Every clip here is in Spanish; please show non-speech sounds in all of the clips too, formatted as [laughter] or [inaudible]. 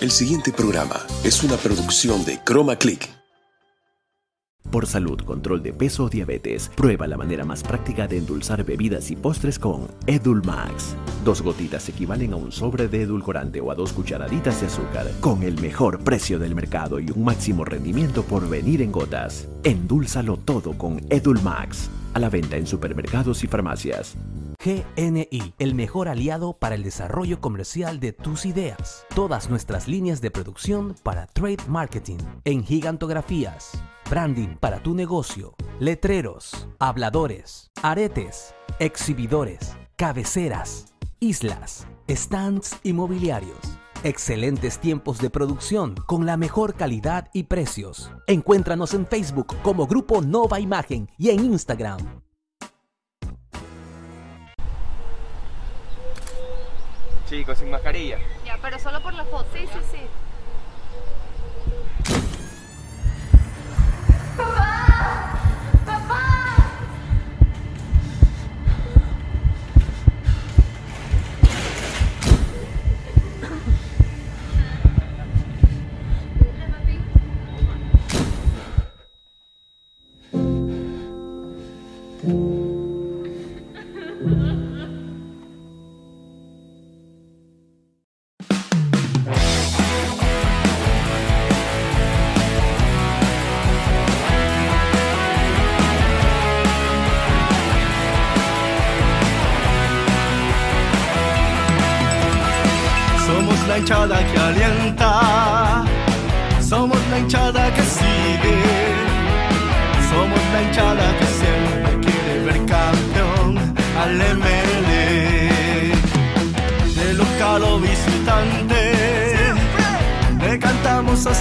El siguiente programa es una producción de Chroma Click. Por salud, control de peso o diabetes, prueba la manera más práctica de endulzar bebidas y postres con Edulmax. Dos gotitas equivalen a un sobre de edulcorante o a dos cucharaditas de azúcar, con el mejor precio del mercado y un máximo rendimiento por venir en gotas. Endúlzalo todo con Edulmax. A la venta en supermercados y farmacias. GNI, el mejor aliado para el desarrollo comercial de tus ideas. Todas nuestras líneas de producción para trade marketing, en gigantografías, branding para tu negocio, letreros, habladores, aretes, exhibidores, cabeceras, islas, stands inmobiliarios. Excelentes tiempos de producción con la mejor calidad y precios. Encuéntranos en Facebook como Grupo Nova Imagen y en Instagram Chicos, sin mascarilla. Ya, pero solo por la foto. Sí, sí, sí. ¡Papá! Somos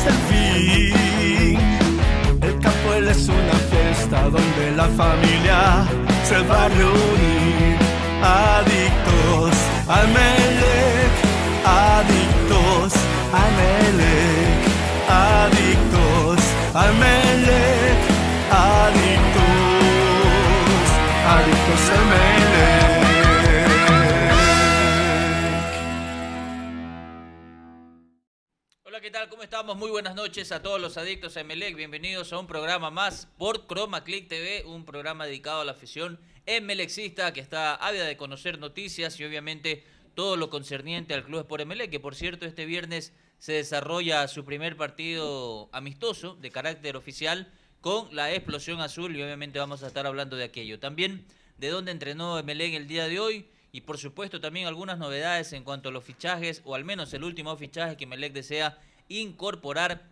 el fin. El es una fiesta donde la familia se va a reunir. Adictos al Melec, adictos al Melec, adictos al Melec, ¿Cómo estamos? Muy buenas noches a todos los adictos a Emelec. Bienvenidos a un programa más por Chroma Click TV, un programa dedicado a la afición emelexista que está ávida de conocer noticias y obviamente todo lo concerniente al Club Sport Emelec, que por cierto este viernes se desarrolla su primer partido amistoso de carácter oficial con la explosión azul y obviamente vamos a estar hablando de aquello. También de dónde entrenó Emelec el día de hoy y por supuesto también algunas novedades en cuanto a los fichajes o al menos el último fichaje que Emelec desea incorporar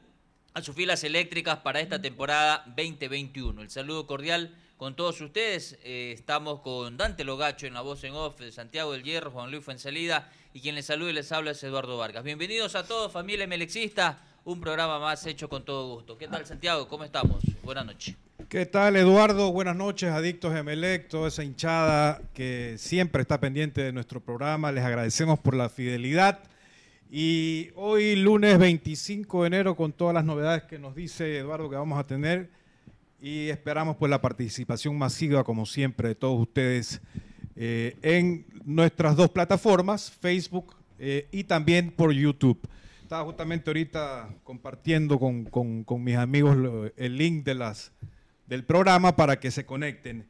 a sus filas eléctricas para esta temporada 2021. El saludo cordial con todos ustedes. Eh, estamos con Dante Logacho en la voz en off, de Santiago del Hierro, Juan Luis Fuensalida y quien les saluda y les habla es Eduardo Vargas. Bienvenidos a todos, familia Melexista, un programa más hecho con todo gusto. ¿Qué tal Santiago? ¿Cómo estamos? Buenas noches. ¿Qué tal, Eduardo? Buenas noches, adictos Emelec, toda esa hinchada que siempre está pendiente de nuestro programa. Les agradecemos por la fidelidad. Y hoy, lunes 25 de enero, con todas las novedades que nos dice Eduardo que vamos a tener, y esperamos pues la participación masiva, como siempre, de todos ustedes eh, en nuestras dos plataformas, Facebook eh, y también por YouTube. Estaba justamente ahorita compartiendo con, con- mis amigos el link de las, del programa para que se conecten.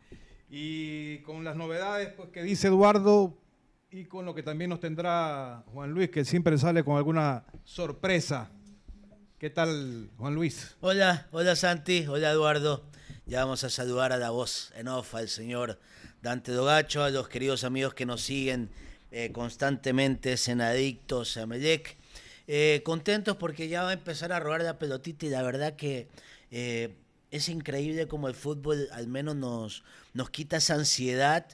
Y con las novedades pues, que dice Eduardo y con lo que también nos tendrá Juan Luis, que siempre sale con alguna sorpresa. ¿Qué tal, Juan Luis? Hola, hola Santi, hola Eduardo. Ya vamos a saludar a la voz en off al señor Dante Dogacho, a los queridos amigos que nos siguen eh, constantemente en Adictos a. Eh, contentos porque ya va a empezar a robar la pelotita y la verdad que eh, es increíble como el fútbol al menos nos, nos quita esa ansiedad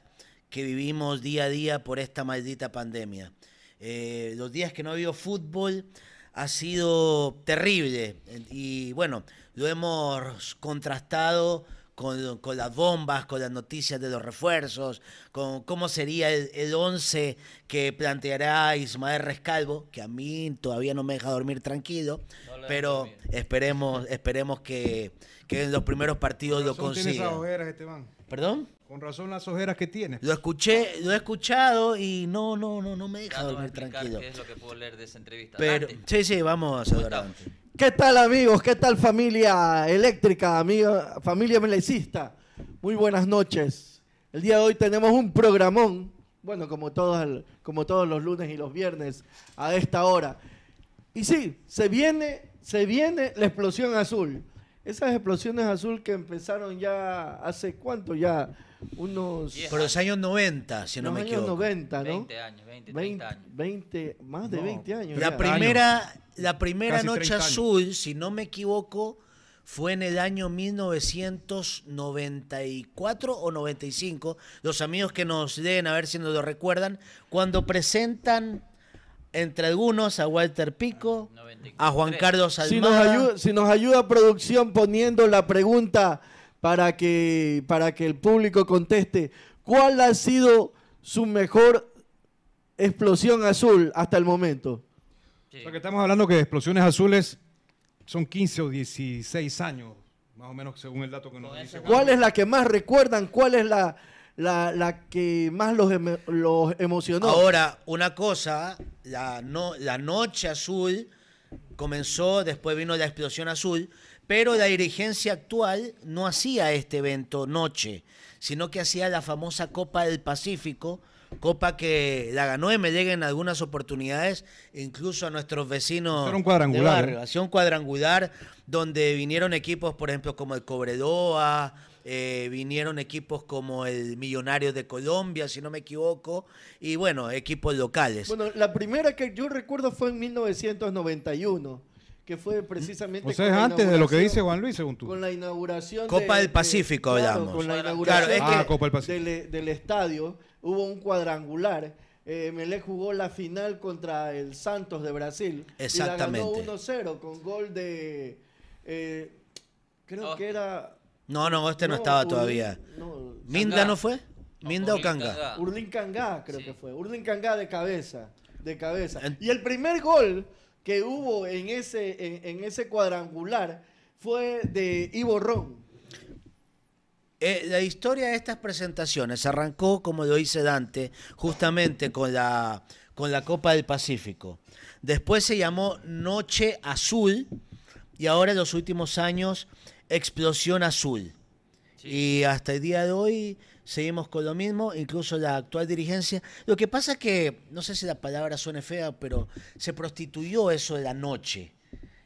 que vivimos día a día por esta maldita pandemia. Eh, los días que no ha habido fútbol ha sido terrible y bueno, lo hemos contrastado con, con las bombas, con las noticias de los refuerzos, con cómo sería el, el 11 que planteará Ismael Rescalvo, que a mí todavía no me deja dormir tranquilo, pero esperemos, esperemos que, que en los primeros partidos lo consiga. ojeras, Esteban. ¿Perdón? Con razón las ojeras que tiene. Lo escuché, lo he escuchado y no, no, no, no me deja Ya dormir tranquilo. qué es lo que puedo leer de esa entrevista. Pero, Dante, sí, sí, vamos a ¿cómo saludar. estamos? ¿Qué tal amigos? ¿Qué tal familia eléctrica, amiga, familia melecista? Muy buenas noches. El día de hoy tenemos un programón, bueno, como todos, el- como todos los lunes y los viernes a esta hora. Y sí, se viene, se viene la explosión azul. Esas explosiones azul que empezaron ya hace cuánto ya, unos Por los años 90, si no los me años equivoco. 90, ¿no? 20 años, 20, 30 20, años. 20, más de No. 20 años. La ya. primera, la primera Casi noche 30 años. azul, si no me equivoco, fue en el año 1994 o 95. Los amigos que nos leen, a ver si nos lo recuerdan, cuando presentan entre algunos a Walter Pico, a Juan Carlos Si nos, Almada. ayuda, si nos ayuda producción poniendo la pregunta para que, para que el público conteste, ¿cuál ha sido su mejor explosión azul hasta el momento? Sí. O sea que estamos hablando que explosiones azules son 15 o 16 años, más o menos según el dato que nos dice. ¿Cuál es la que más recuerdan? ¿Cuál es la, la, la que más los, emo- los emocionó? Ahora, una cosa, la, no, la noche azul comenzó, después vino la explosión azul, pero la dirigencia actual no hacía este evento noche, sino que hacía la famosa Copa del Pacífico, copa que la ganó MLEG en algunas oportunidades, incluso a nuestros vecinos Era un cuadrangular, de barrio. ¿eh? Hacía un cuadrangular donde vinieron equipos, por ejemplo, como el Cobredoa, eh, vinieron equipos como el Millonario de Colombia, si no me equivoco, y bueno, equipos locales. Bueno, la primera que yo recuerdo fue en 1991, que fue precisamente... O sea, con es la antes de lo que inauguración- dice Juan Luis, según tú. Con la inauguración Copa de- del de- Pacífico claro, hablamos. Con la Claro, inauguración es que- de- Ah, Copa del Pacífico. del, del estadio hubo un cuadrangular. Eh, Melec jugó la final contra el Santos de Brasil. Exactamente. Y la ganó 1-0 con gol de... eh, creo Oh. que era... No, no, este no, estaba todavía. no, ¿Minda no fue? No, ¿Minda o Canga? Cangá. Urlin Cangá, creo Sí. que fue. Urlin Cangá de cabeza. De cabeza. En- Y el primer gol que hubo en ese, en, en ese cuadrangular fue de Ivo Ron. Eh, la historia de estas presentaciones arrancó, como lo dice Dante, justamente con la, con la Copa del Pacífico. Después se llamó Noche Azul y ahora en los últimos años Explosión Azul. Y hasta el día de hoy seguimos con lo mismo, incluso la actual dirigencia. Lo que pasa es que, no sé si la palabra suene fea, pero se prostituyó eso de la noche.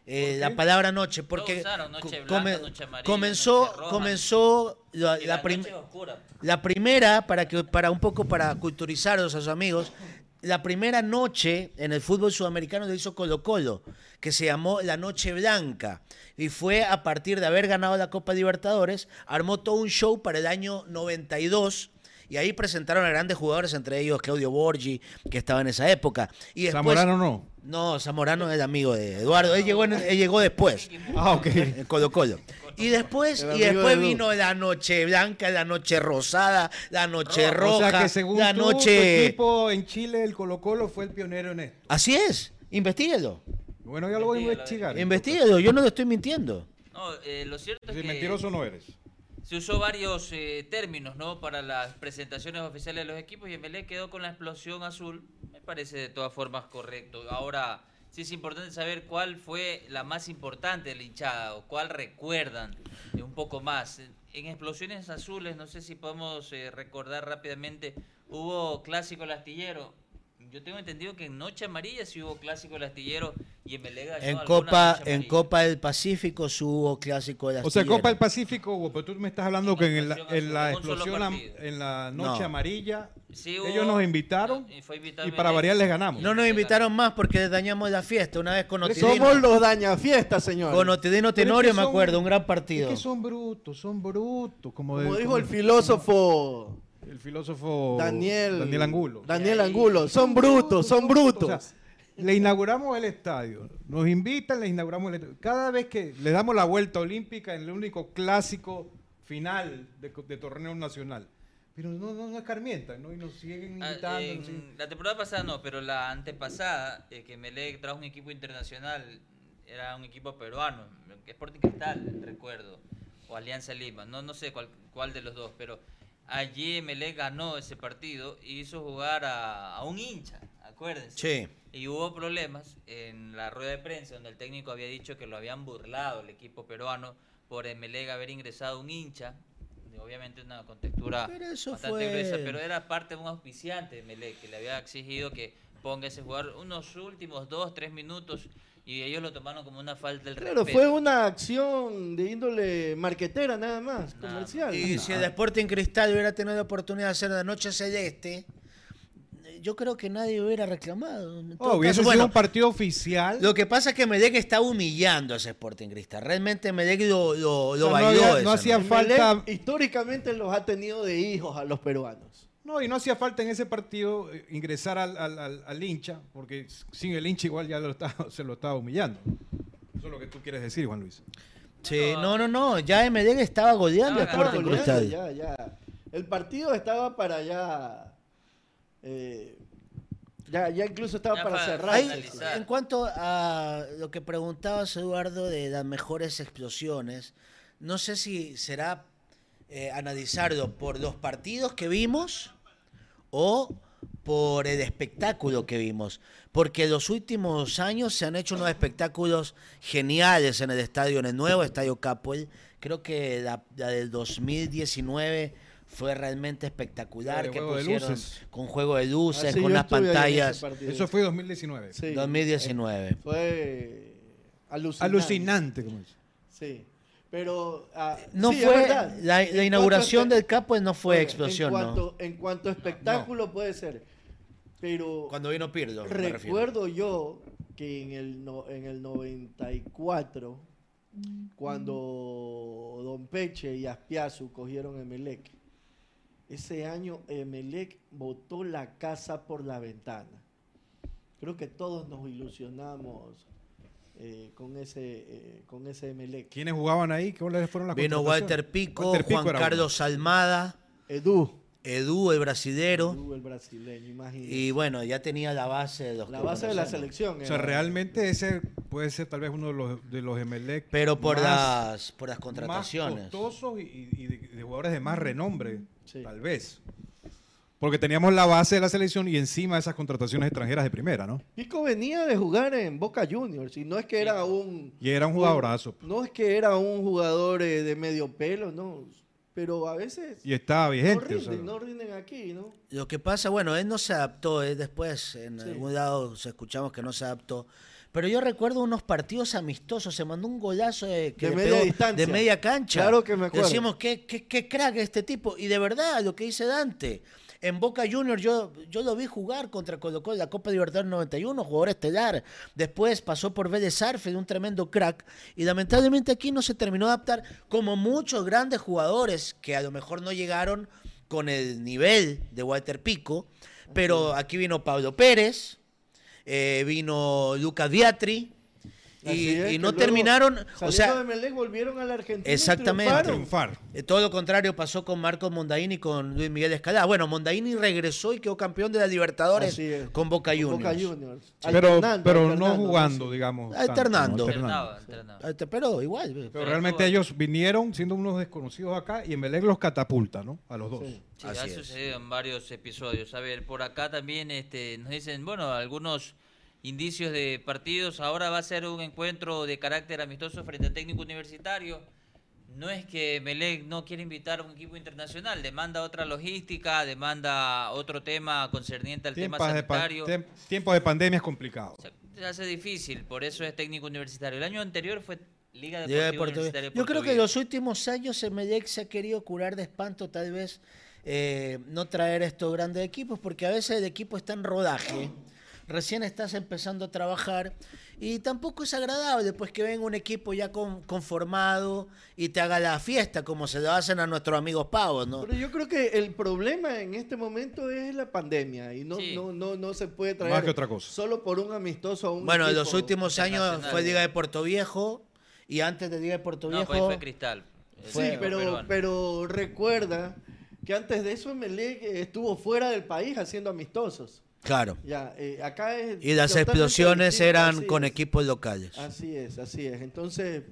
Eh, la palabra noche, porque usaron noche blanca, noche amarilla, comenzó, noche roja. comenzó la, la la prim- la primera, para que para un poco para culturizarlos a sus amigos, la primera noche en el fútbol sudamericano lo hizo Colo Colo, que se llamó la Noche Blanca. Y fue a partir de haber ganado la Copa Libertadores, armó todo un show para el año 92. Y ahí presentaron a grandes jugadores, entre ellos Claudio Borgi, que estaba en esa época. Y después, Zamorano no. No, Zamorano es amigo de Eduardo. Él llegó, en- él llegó después. Ah, ok. En Colo Colo. Y después, y después de vino la noche blanca, la noche rosada, la noche roja, o sea que según la tú, tu noche. equipo en Chile, el Colo Colo fue el pionero en esto. Así es, investiguelo. Bueno, ya lo voy a investigar. Investíguelo, yo no lo estoy mintiendo. No, eh, lo cierto es Si que mentiroso no eres. se usó varios eh, términos ¿no? para las presentaciones oficiales de los equipos y Emelec quedó con la explosión azul. Me parece de todas formas correcto. Ahora, sí es importante saber cuál fue la más importante de la hinchada o cuál recuerdan un poco más. En- explosiones azules, no sé si podemos eh, recordar rápidamente, hubo clásico el astillero. Yo tengo entendido que en Noche Amarilla sí hubo clásico el astillero y Emelec ganó En Copa, en. Copa del Pacífico sí hubo clásico de la O sea, Astillero. Copa del Pacífico, hubo, pero tú me estás hablando que en la, en explosión, en la noche No. amarilla, Sí hubo- ellos nos invitaron y fue invitado y para variar les ganamos. No nos invitaron más porque les dañamos la fiesta. Una vez con Otidino, Somos los dañafiestas, señor. con Otidino es Tenorio, me acuerdo, un gran Es partido. que son brutos, son brutos. Como, Como de- dijo como el filósofo el filósofo Daniel, Daniel Angulo. Daniel Angulo. Son brutos, son brutos. O sea, le inauguramos el estadio, nos invitan, le inauguramos el estadio. Cada vez que le damos la vuelta olímpica en el único clásico final de, de torneo nacional. Pero no, no, no escarmientan, ¿no? Y nos siguen Ah, invitando. en nos siguen- La temporada pasada no, pero la antepasada, eh, que Melec trajo un equipo internacional, era un equipo peruano, Sporting Cristal, recuerdo, o Alianza Lima, no, no sé cuál, cuál de los dos, pero allí Melec ganó ese partido y hizo jugar a, a un hincha, acuérdense. Sí. Y hubo problemas en la rueda de prensa donde el técnico había dicho que lo habían burlado el equipo peruano por Emelec haber ingresado un hincha. Obviamente una contextura bastante fue- gruesa, pero era parte de un auspiciante de Emelec que le había exigido que ponga ese jugador unos últimos dos, tres minutos y ellos lo tomaron como una falta del Claro, respeto. fue una acción de índole marquetera nada más, comercial. Y si el Sporting Cristal hubiera tenido la oportunidad de hacer la noche celeste, yo creo que nadie hubiera reclamado. Oh, hubiese caso, sido bueno, un partido oficial. Lo que pasa es que Medec está humillando a ese Sporting Cristal. Realmente Medec lo, lo, lo O sea, no bailó. había- no esa hacía falta- históricamente los ha tenido de hijos a los peruanos. No, y no hacía falta en ese partido eh, ingresar al, al- al- al hincha, porque sin el hincha igual ya lo estaba- [laughs] se lo estaba humillando. Eso es lo que tú quieres decir, Juan Luis. Sí, no, no, no. Ya Medec estaba goleando a Estaba Sporting Cristal. ya, ya. El partido estaba para ya. eh, ya, ya incluso estaba Ya para para cerrar. En cuanto a lo que preguntabas, Eduardo, de las mejores explosiones, no sé si será eh, analizarlo por los partidos que vimos o por el espectáculo que vimos. Porque en los últimos años se han hecho unos espectáculos geniales en el estadio, en el nuevo estadio Capoel. Creo que la, la del 2019 fue realmente espectacular. de que juego de pusieron luces. con juego de luces, Ah, sí, con ese pantallas. Eso fue 2019. Sí, 2019. eh, Fue alucinante. Alucinante, como dice. Sí. Pero. ah, No sí, fue verdad. la, la inauguración del Capo no fue explosión, en ¿no? cuanto, En cuanto a espectáculo puede ser. Pero Cuando vino Pirlo, me recuerdo yo que en el, no- en el 94, cuando Don Peche y Aspiazu cogieron Emelec, ese año Emelec botó la casa por la ventana. Creo que todos nos ilusionamos eh, con ese eh, con ese Emelec. ¿Quiénes jugaban ahí? ¿Cuáles fueron las Vino? Walter Pico, Walter Pico Juan era uno. Carlos Almada, Edu, Edu, el brasilero. Edu el brasileño, imagínate. Y bueno, ya tenía la base de los la base de la selección. O sea, era- realmente ese puede ser tal vez uno de los, de los Emelec Pero por más- las por las más contrataciones. costosos y, y- y de, de jugadores de más renombre, Sí. tal vez. Porque teníamos la base de la selección y encima esas contrataciones extranjeras de primera, ¿no? Pico venía de jugar en Boca Juniors y no es que era un Y era un jugadorazo. no es que era un jugador eh, de medio pelo, no, pero a veces Y estaba no vigente. o rinden, sea. no rinden aquí, ¿no? Lo que pasa, bueno, él no se adaptó, él después en Sí. algún lado se escuchamos que no se adaptó. Pero yo recuerdo unos partidos amistosos, se mandó un golazo de, que De media pegó distancia. de media cancha. Claro que me acuerdo. Decíamos, qué, qué, qué crack este tipo. Y de verdad, lo que dice Dante, en Boca Juniors yo, yo lo vi jugar contra Colo Colo en la Copa Libertadores 91, jugador estelar. Después pasó por Vélez Arfield, un tremendo crack. Y lamentablemente aquí no se terminó de adaptar, como muchos grandes jugadores que a lo mejor no llegaron con el nivel de Walter Pico. Pero aquí vino Pablo Pérez, eh, vino Lucas Diatri. Y, es, y que no luego, terminaron, o sea, de Melec volvieron a la Argentina y Exactamente. triunfaron. Triunfar. eh, todo lo contrario pasó con Marcos Mondaini y con Luis Miguel Escalada. Bueno, Mondaini regresó y quedó campeón de la Libertadores con Boca Con Juniors. Boca Juniors. Pero, pero no jugando, digamos. tanto, Alternando. alternaba. Este, Pero igual. Pero Pero realmente ellos vinieron siendo unos desconocidos acá y Emelec los catapulta, ¿no? A los dos. Sí. Sí, Así ha es. sucedido en varios episodios. A ver, por acá también este, nos dicen, bueno, algunos indicios de partidos. Ahora va a ser un encuentro de carácter amistoso frente al técnico universitario. No es que Melec no quiere invitar a un equipo internacional, demanda otra logística, demanda otro tema concerniente al tema Tiempos de, sanitario. tem- tiempos de pandemia es complicado. Se, se hace difícil, por eso es técnico universitario. El año anterior fue Liga Liga Deportiva de Puerto Universitaria de Yo creo que en los últimos años Emelec se ha querido curar de espanto, tal vez eh, no traer estos grandes equipos, porque a veces el equipo está en rodaje, recién estás empezando a trabajar y tampoco es agradable pues que venga un equipo ya con- conformado y te haga la fiesta como se lo hacen a nuestros amigos pavos, ¿no? Pero yo creo que el problema en este momento es la pandemia y no, Sí. no, no, no se puede traer Más que otra cosa. solo por un amistoso a un Bueno, en los últimos años fue Liga de Puerto Viejo y antes de Liga de Puerto No, Viejo... pues fue Cristal. el Sí, pero, peruano. pero recuerda que antes de eso Emelec estuvo fuera del país haciendo amistosos. Claro. Ya, eh, acá es Y las explosiones eran con es. equipos locales. Así es, así es. Entonces,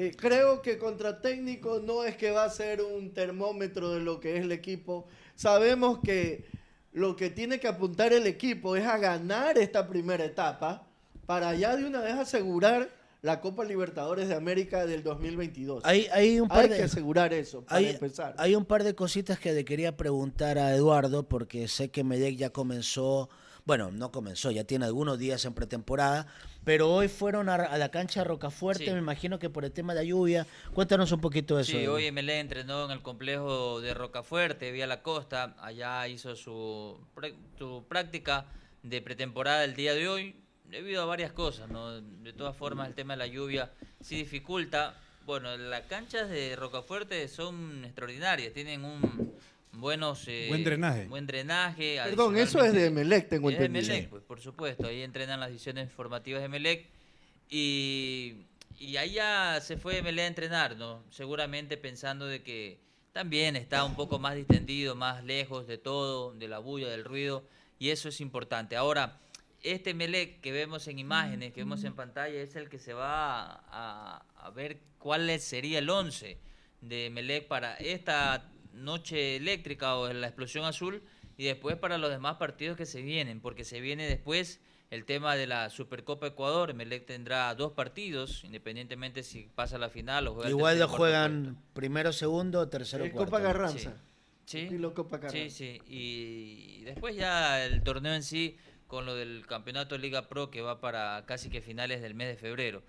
Eh, creo que contra técnico no es que va a ser un termómetro de lo que es el equipo. Sabemos que lo que tiene que apuntar el equipo es a ganar esta primera etapa para ya de una vez asegurar la Copa Libertadores de América del 2022. Hay, hay un par Hay de, que asegurar eso para hay, empezar. hay un par de cositas que le quería preguntar a Eduardo, porque sé que Medec ya comenzó, bueno, no comenzó, ya tiene algunos días en pretemporada, pero hoy fueron a, a la cancha Rocafuerte, Sí. me imagino que por el tema de la lluvia. Cuéntanos un poquito de eso. Sí, hoy MLE entrenó en el complejo de Rocafuerte, vía la costa. Allá hizo su, su práctica de pretemporada el día de hoy, debido a varias cosas. ¿no? De todas formas, el tema de la lluvia sí dificulta. Bueno, las canchas de Rocafuerte son extraordinarias, tienen un buenos eh, Buen drenaje. buen drenaje Perdón, eso es de Emelec, tengo es de entendido. Emelec, pues, por supuesto. Ahí entrenan las divisiones formativas de Emelec. Y, y ahí ya se fue Emelec a entrenar, ¿no? Seguramente pensando de que también está un poco más distendido, más lejos de todo, de la bulla, del ruido. Y eso es importante. Ahora, este Emelec que vemos en imágenes, que vemos en pantalla, es el que se va a, a ver cuál sería el 11 de Emelec para esta noche eléctrica o la explosión azul y después para los demás partidos que se vienen, porque se viene después el tema de la Supercopa Ecuador. Emelec tendrá dos partidos, independientemente si pasa a la final o juega el Igual lo cuarto juegan primero, segundo, tercero, Es cuarto. Copa Garranza. Sí. Estilo Copa Carranza. Sí, sí. Y después ya el torneo en sí, con lo del campeonato Liga Pro que va para casi que finales del mes de febrero.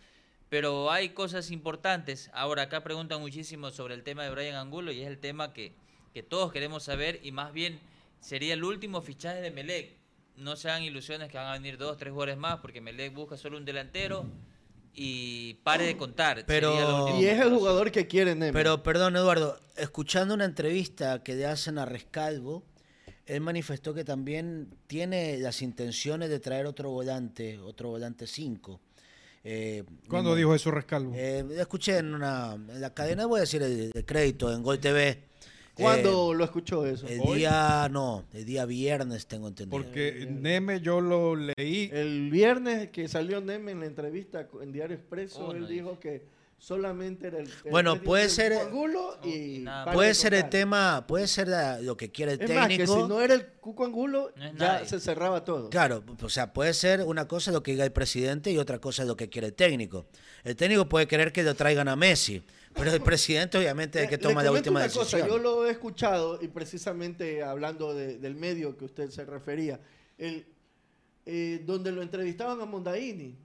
Pero hay cosas importantes. Ahora acá preguntan muchísimo sobre el tema de Brian Angulo y es el tema que, que todos queremos saber y más bien sería el último fichaje de Melec. No se hagan ilusiones que van a venir dos, tres jugadores más porque Melec busca solo un delantero y pare de contar. Pero- Y es el jugador que quiere Neme. Pero perdón, Eduardo, escuchando una entrevista que le hacen a Rescalvo, él manifestó que también tiene las intenciones de traer otro volante, otro volante 5. Eh, ¿Cuándo dijo eso Rescalvo? Eh, escuché en, una, en la cadena, voy a decir el de crédito, en Gol TV. ¿Cuándo lo escuchó eso? El ¿Hoy? día, no, el día viernes tengo entendido. Porque Neme yo lo leí. El viernes que salió Neme en la entrevista en Diario Expreso, Oh, él no dijo que solamente era el, el Bueno, puede ser- Cuco Angulo y puede de ser el tema, puede ser la- lo que quiere el Es más, que técnico. si no era el Cuco Angulo, No ya nadie. se cerraba todo. Claro, o sea, puede ser una cosa lo que diga el presidente y otra cosa lo que quiere el técnico. El técnico puede querer que lo traigan a Messi, pero el presidente obviamente es el que toma la última una decisión. Cosa, yo lo he escuchado y precisamente hablando de- del medio que usted se refería, el, eh, donde lo entrevistaban a Mondaini.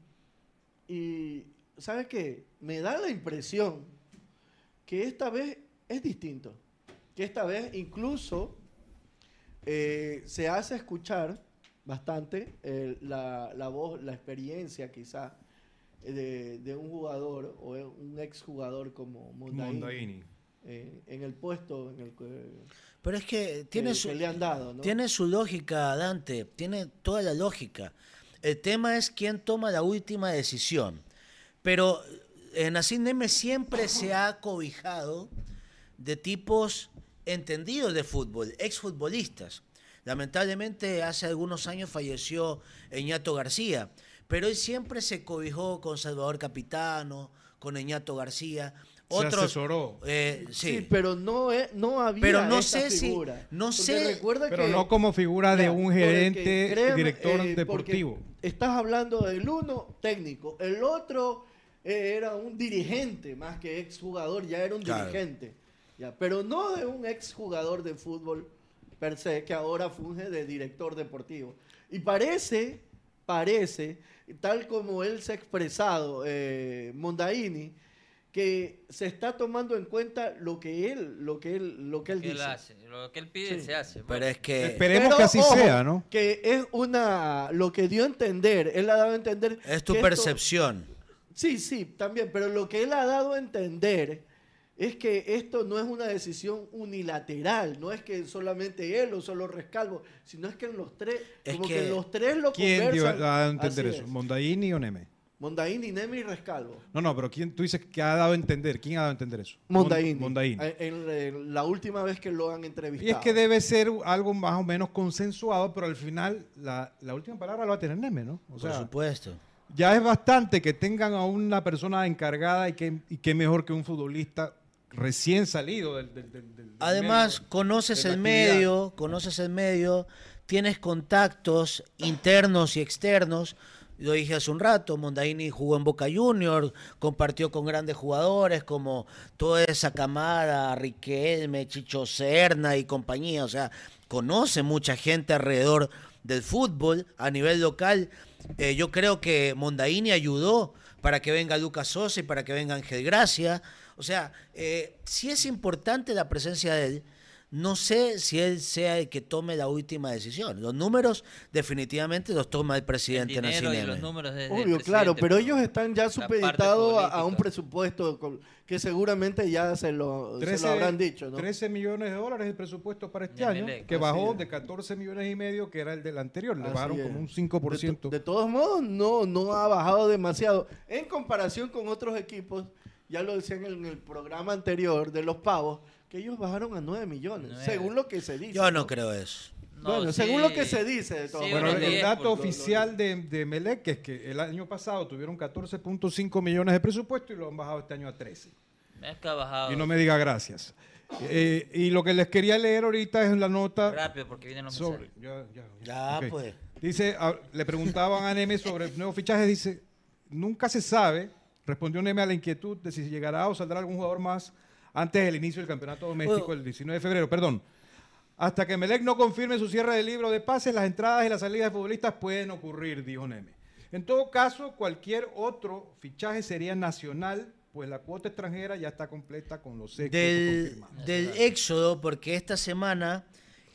Y, ¿sabe qué? Me da la impresión que esta vez es distinto. Que esta vez incluso eh, se hace escuchar bastante eh, la, la voz, la experiencia quizá eh, de, de un jugador o un exjugador como Mondaini, Mondaini. eh, en el puesto en el que, Pero es que tiene que- su, que le han dado. ¿no? tiene su lógica, Dante, tiene toda la lógica. El tema es quién toma la última decisión. Pero en Así Neme siempre se ha cobijado de tipos entendidos de fútbol, exfutbolistas. Lamentablemente hace algunos años falleció Eñato García, pero él siempre se cobijó con Salvador Capitano, con Eñato García. Se asesoró. eh, Sí, sí, pero no, es- no había Pero no esa sé si- figura. no Porque sé- recuerda Pero que- no como figura de un gerente, créeme, director eh, deportivo. Estás hablando del uno técnico, el otro eh, era un dirigente más que exjugador, ya era un Claro. dirigente. Ya, pero no de un exjugador de fútbol per se que ahora funge de director deportivo. Y parece, parece, tal como él se ha expresado, eh, Mondaini, que se está tomando en cuenta lo que él, lo que él, lo que él que él dice. hace. Lo que él pide Sí. se hace. pero es que Esperemos Pero, que así ojo, sea, ¿no? Que es una. Lo que dio a entender, él ha dado a entender. es tu esto- percepción. Sí, sí, también, pero lo que él ha dado a entender es que esto no es una decisión unilateral, no es que solamente él o solo Rescalvo, sino es que en los tres, Es como que- que, los tres lo ¿Quién dio conversan. ha dado a entender eso? es. ¿Mondaini o Neme? Mondaini, Nemi y Rescalvo. No, no, pero ¿quién tú dices que ha dado a entender? ¿Quién ha dado a entender eso? Mondaini. Mon- Mondaini. En, en- en la última vez que lo han entrevistado. Y es que debe ser algo más o menos consensuado, pero al final la, la última palabra la va a tener Neme, ¿no? O Por sea, supuesto. Ya es bastante que tengan a una persona encargada y que, y que mejor que un futbolista recién salido del, del- del- del Además, medio conoces el actividad. medio, conoces el medio, tienes contactos internos y externos. Lo dije hace un rato, Mondaini jugó en Boca Juniors, compartió con grandes jugadores como toda esa camada, Riquelme, Chicho Serna y compañía. O sea, conoce mucha gente alrededor del fútbol a nivel local. Eh, yo creo que Mondaini ayudó para que venga Lucas Sosa y para que venga Ángel Gracia. O sea, eh, sí es importante la presencia de él. No sé si él sea el que tome la última decisión. Los números definitivamente los toma el presidente dinero y los números de, Obvio, claro, pero ellos están ya supeditados a, a un presupuesto con- que seguramente ya se lo, se lo habrán dicho, ¿no? 13 millones de dólares el presupuesto para este De año, que bajó es. de 14 millones y medio, que era el del anterior. Le Así bajaron es. como un De, 5%. to- de todos modos, no, no ha bajado demasiado. En comparación con otros equipos, ya lo decían en el programa anterior de los pavos, que ellos bajaron a 9 millones, Nueve. según lo que se dice. Yo no creo eso. No, bueno, sí, según lo que se dice, de todos sí, Bueno, el 10, dato oficial de, de Melec es que el año pasado tuvieron 14.5 millones de presupuesto y lo han bajado este año a 13. Es que ha bajado Y no me diga gracias. Eh, y lo que les quería leer ahorita es la nota rápido porque vienen los sobre... Ya, ya, Ya, ok. pues. Dice, a- le preguntaban a Neme sobre nuevos fichajes, dice, nunca se sabe, respondió Neme a la inquietud de si llegará o saldrá algún jugador más antes del inicio del campeonato doméstico el 19 de febrero, perdón. Hasta que Melec no confirme su cierre del libro de pases, las entradas y las salidas de futbolistas pueden ocurrir, dijo Neme. En todo caso, cualquier otro fichaje sería nacional, pues la cuota extranjera ya está completa con los secos Del, confirmados. del éxodo, porque esta semana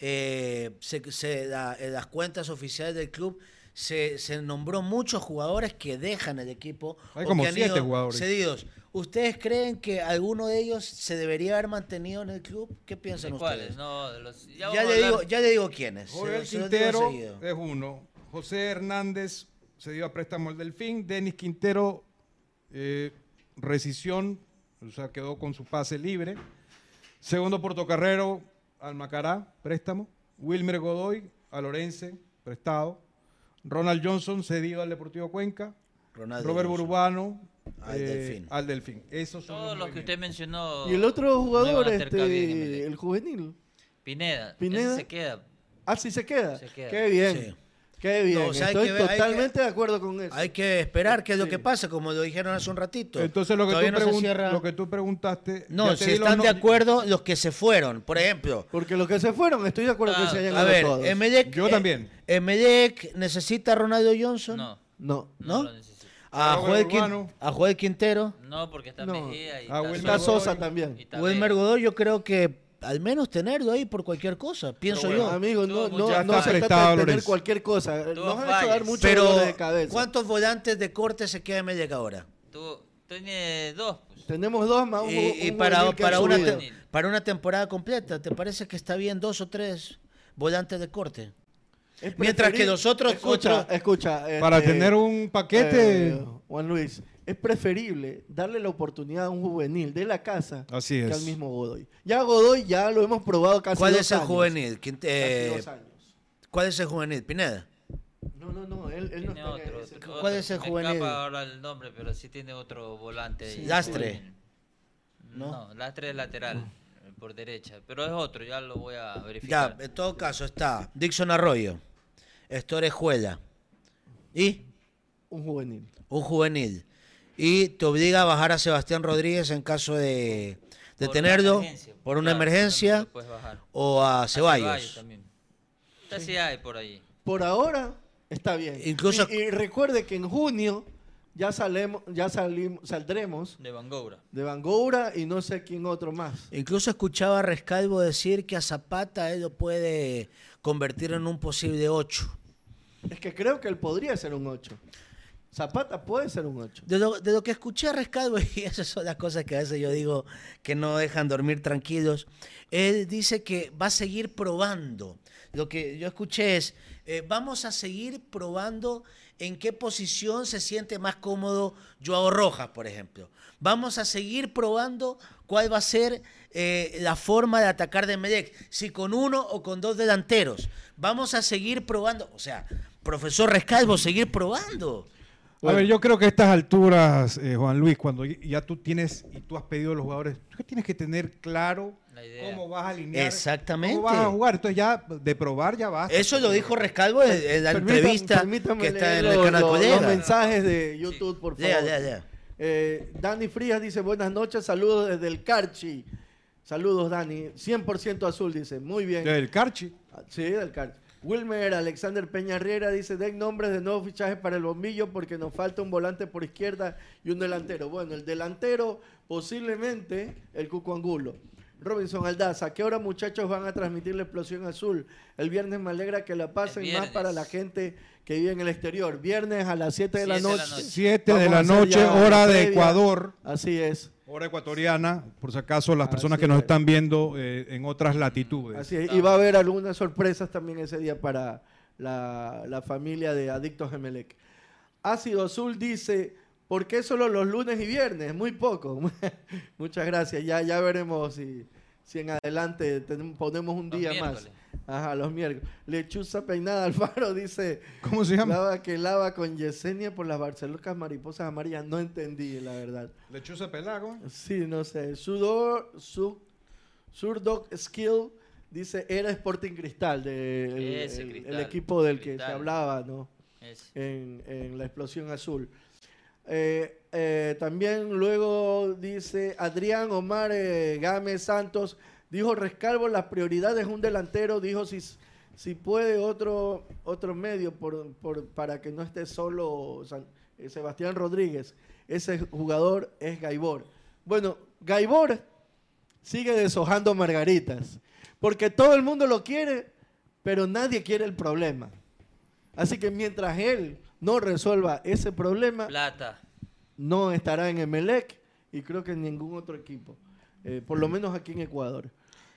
eh, se, se- la- en las cuentas oficiales del club se, se nombró muchos jugadores que dejan el equipo. Hay o como que han siete ido jugadores. Cedidos. ¿Ustedes creen que alguno de ellos se debería haber mantenido en el club? ¿Qué piensan ¿De ustedes? cuáles? No, de los, ya le digo, ya le digo quiénes. Joel se- Quintero es uno. José Hernández se dio a préstamo al Delfín. Denis Quintero, eh, rescisión, o sea, quedó con su pase libre. Segundo portocarrero al Macará, préstamo. Wilmer Godoy a Lorense, prestado. Ronald Johnson cedido al Deportivo Cuenca. Ronaldo Robert Johnson. Burbano Al eh, Delfín. al Delfín. Esos son Todos los que usted mencionó. Y el otro jugador, este, el juvenil. Pineda. Pineda. Ese se queda. Ah, sí se queda. Se queda. Qué bien. Sí. Qué bien. No, o sea, hay Estoy que ver- hay que- totalmente de acuerdo con eso. Hay que esperar qué es lo Sí. que pasa, como lo dijeron hace un ratito. Entonces lo que, Todavía tú no se pregun- cierra- lo que tú preguntaste... No, si los están de acuerdo los que se fueron. Por ejemplo, Porque los que se fueron, estoy de acuerdo Ah, que se hayan a ver, todos. Emelec, Yo eh, también. Emelec necesita a Ronaldo Johnson. No, No. no, ¿No? lo necesito. A Joel, Quin- Urbano. a Joel Quintero. No, porque está No. Mejía y Ah, Wilmer Está Sosa. También. Wilmer. Godoy, yo creo que al menos tenerlo ahí por cualquier cosa, pienso yo. bueno, Amigos, Tuvo no, no, no se trata de tener Lorenzo. cualquier cosa. Nos van a fallas. dar mucho Pero, de cabeza. ¿cuántos volantes de corte se queda Emelec ahora? Tú tiene dos. Pues. Tenemos dos más un, Y, un para, para, han una para una temporada completa, ¿te parece que está bien dos o tres volantes de corte? Es Mientras que preferible- los otros- Escucha. Para este, tener un paquete... eh, Juan Luis, es preferible darle la oportunidad a un juvenil de la casa Así que es. al mismo Godoy. Ya Godoy ya lo hemos probado casi ¿Cuál dos es el años. juvenil? ¿Quién te- eh, dos años. ¿Cuál es el juvenil? ¿Pineda. No, no, no, él, él no Tiene está otro, ese- otro. ¿Cuál es el Me juvenil? escapa ahora el nombre, pero sí tiene otro volante. ahí. Lastre. No, Lastre es lateral, por derecha. Pero es otro, ya lo voy a Ya, verificar. en todo caso está Dixon Arroyo, Estorejuela y Un juvenil. un juvenil. Y te obliga a bajar a Sebastián Rodríguez en caso de, de Por tenerlo una emergencia, por una claro, o a A Ceballos. también. Sí hay por ahí. Por ahora está bien. Incluso- y, y recuerde que en junio ya salemos, ya salimos, saldremos De Bangoura. de Bangoura y no sé quién otro más. Incluso escuchaba a Rescalvo decir que a Zapata él lo puede convertir en un posible 8. Es que creo que él podría ser un 8. Zapata puede ser un 8. De lo, que escuché a Rescalvo, [laughs] y esas son las cosas que a veces yo digo que no dejan dormir tranquilos, él dice que va a seguir probando. Lo que yo escuché es, eh, vamos a seguir probando en qué posición se siente más cómodo Joao Rojas, por ejemplo. Vamos a seguir probando cuál va a ser eh, la forma de atacar de Medec, si con uno o con dos delanteros. Vamos a seguir probando, o sea, profesor Rescalvo, seguir probando. A ver, yo creo que a estas alturas, eh, Juan Luis, cuando ya tú tienes y tú has pedido a los jugadores, tú tienes que tener claro cómo vas a alinear, Exactamente. cómo vas a jugar. Entonces ya de probar ya basta. Eso lo dijo Rescalvo en, en la entrevista permítame que está en el los- canal los- mensajes de YouTube, por favor. Lea, lea, lea. Eh, Dani Frías dice, buenas noches, saludos desde el Carchi. Saludos, Dani. 100% azul, dice. Muy bien. Del Carchi. Ah, Sí, del Carchi. Wilmer Alexander Peña Riera dice, den nombres de nuevos fichajes para el bombillo porque nos falta un volante por izquierda y un delantero. Bueno, el delantero posiblemente el Cuco Angulo. Robinson Aldaza, ¿a qué hora muchachos van a transmitir la explosión azul? El viernes me alegra que la pasen más para la gente que vive en el exterior. Viernes a las 7 de la Siete de la noche. noche. 7 de la noche, hora de. Ecuador, Así es. hora ecuatoriana, por si acaso las personas Así que nos es. están viendo eh, en otras latitudes. Así es, y va a haber algunas sorpresas también ese día para la, la familia de Adictos Emelec. Ácido Azul dice, ¿por qué solo los lunes y viernes? Muy poco. [laughs] Muchas gracias. Ya, ya veremos si, si en adelante ponemos un Los día más. Ajá, los miércoles. Lechuza Peinada [laughs] Alfaro dice, ¿Cómo se llama? lava que lava con Yesenia por las Barcelocas mariposas amarillas. No entendí, la verdad. Lechuza pelago. Sí, no sé. Sudor, su, Surdog Skill dice era Sporting Cristal, de, el, Ese el- Cristal, el equipo del que se hablaba, ¿no? Es- En, en la explosión azul. Eh, eh, también luego dice Adrián Omar eh, Gámez Santos, dijo Rescalvo, la prioridad es un delantero, dijo si, si puede otro, otro medio por, por- para que no esté solo San- eh, Sebastián Rodríguez. Ese jugador es Gaibor. Bueno, Gaibor sigue deshojando margaritas, porque todo el mundo lo quiere, pero nadie quiere el problema. Así que mientras él no resuelva ese problema, Plata. no estará en Emelec y creo que en ningún otro equipo, eh, por lo menos aquí en Ecuador.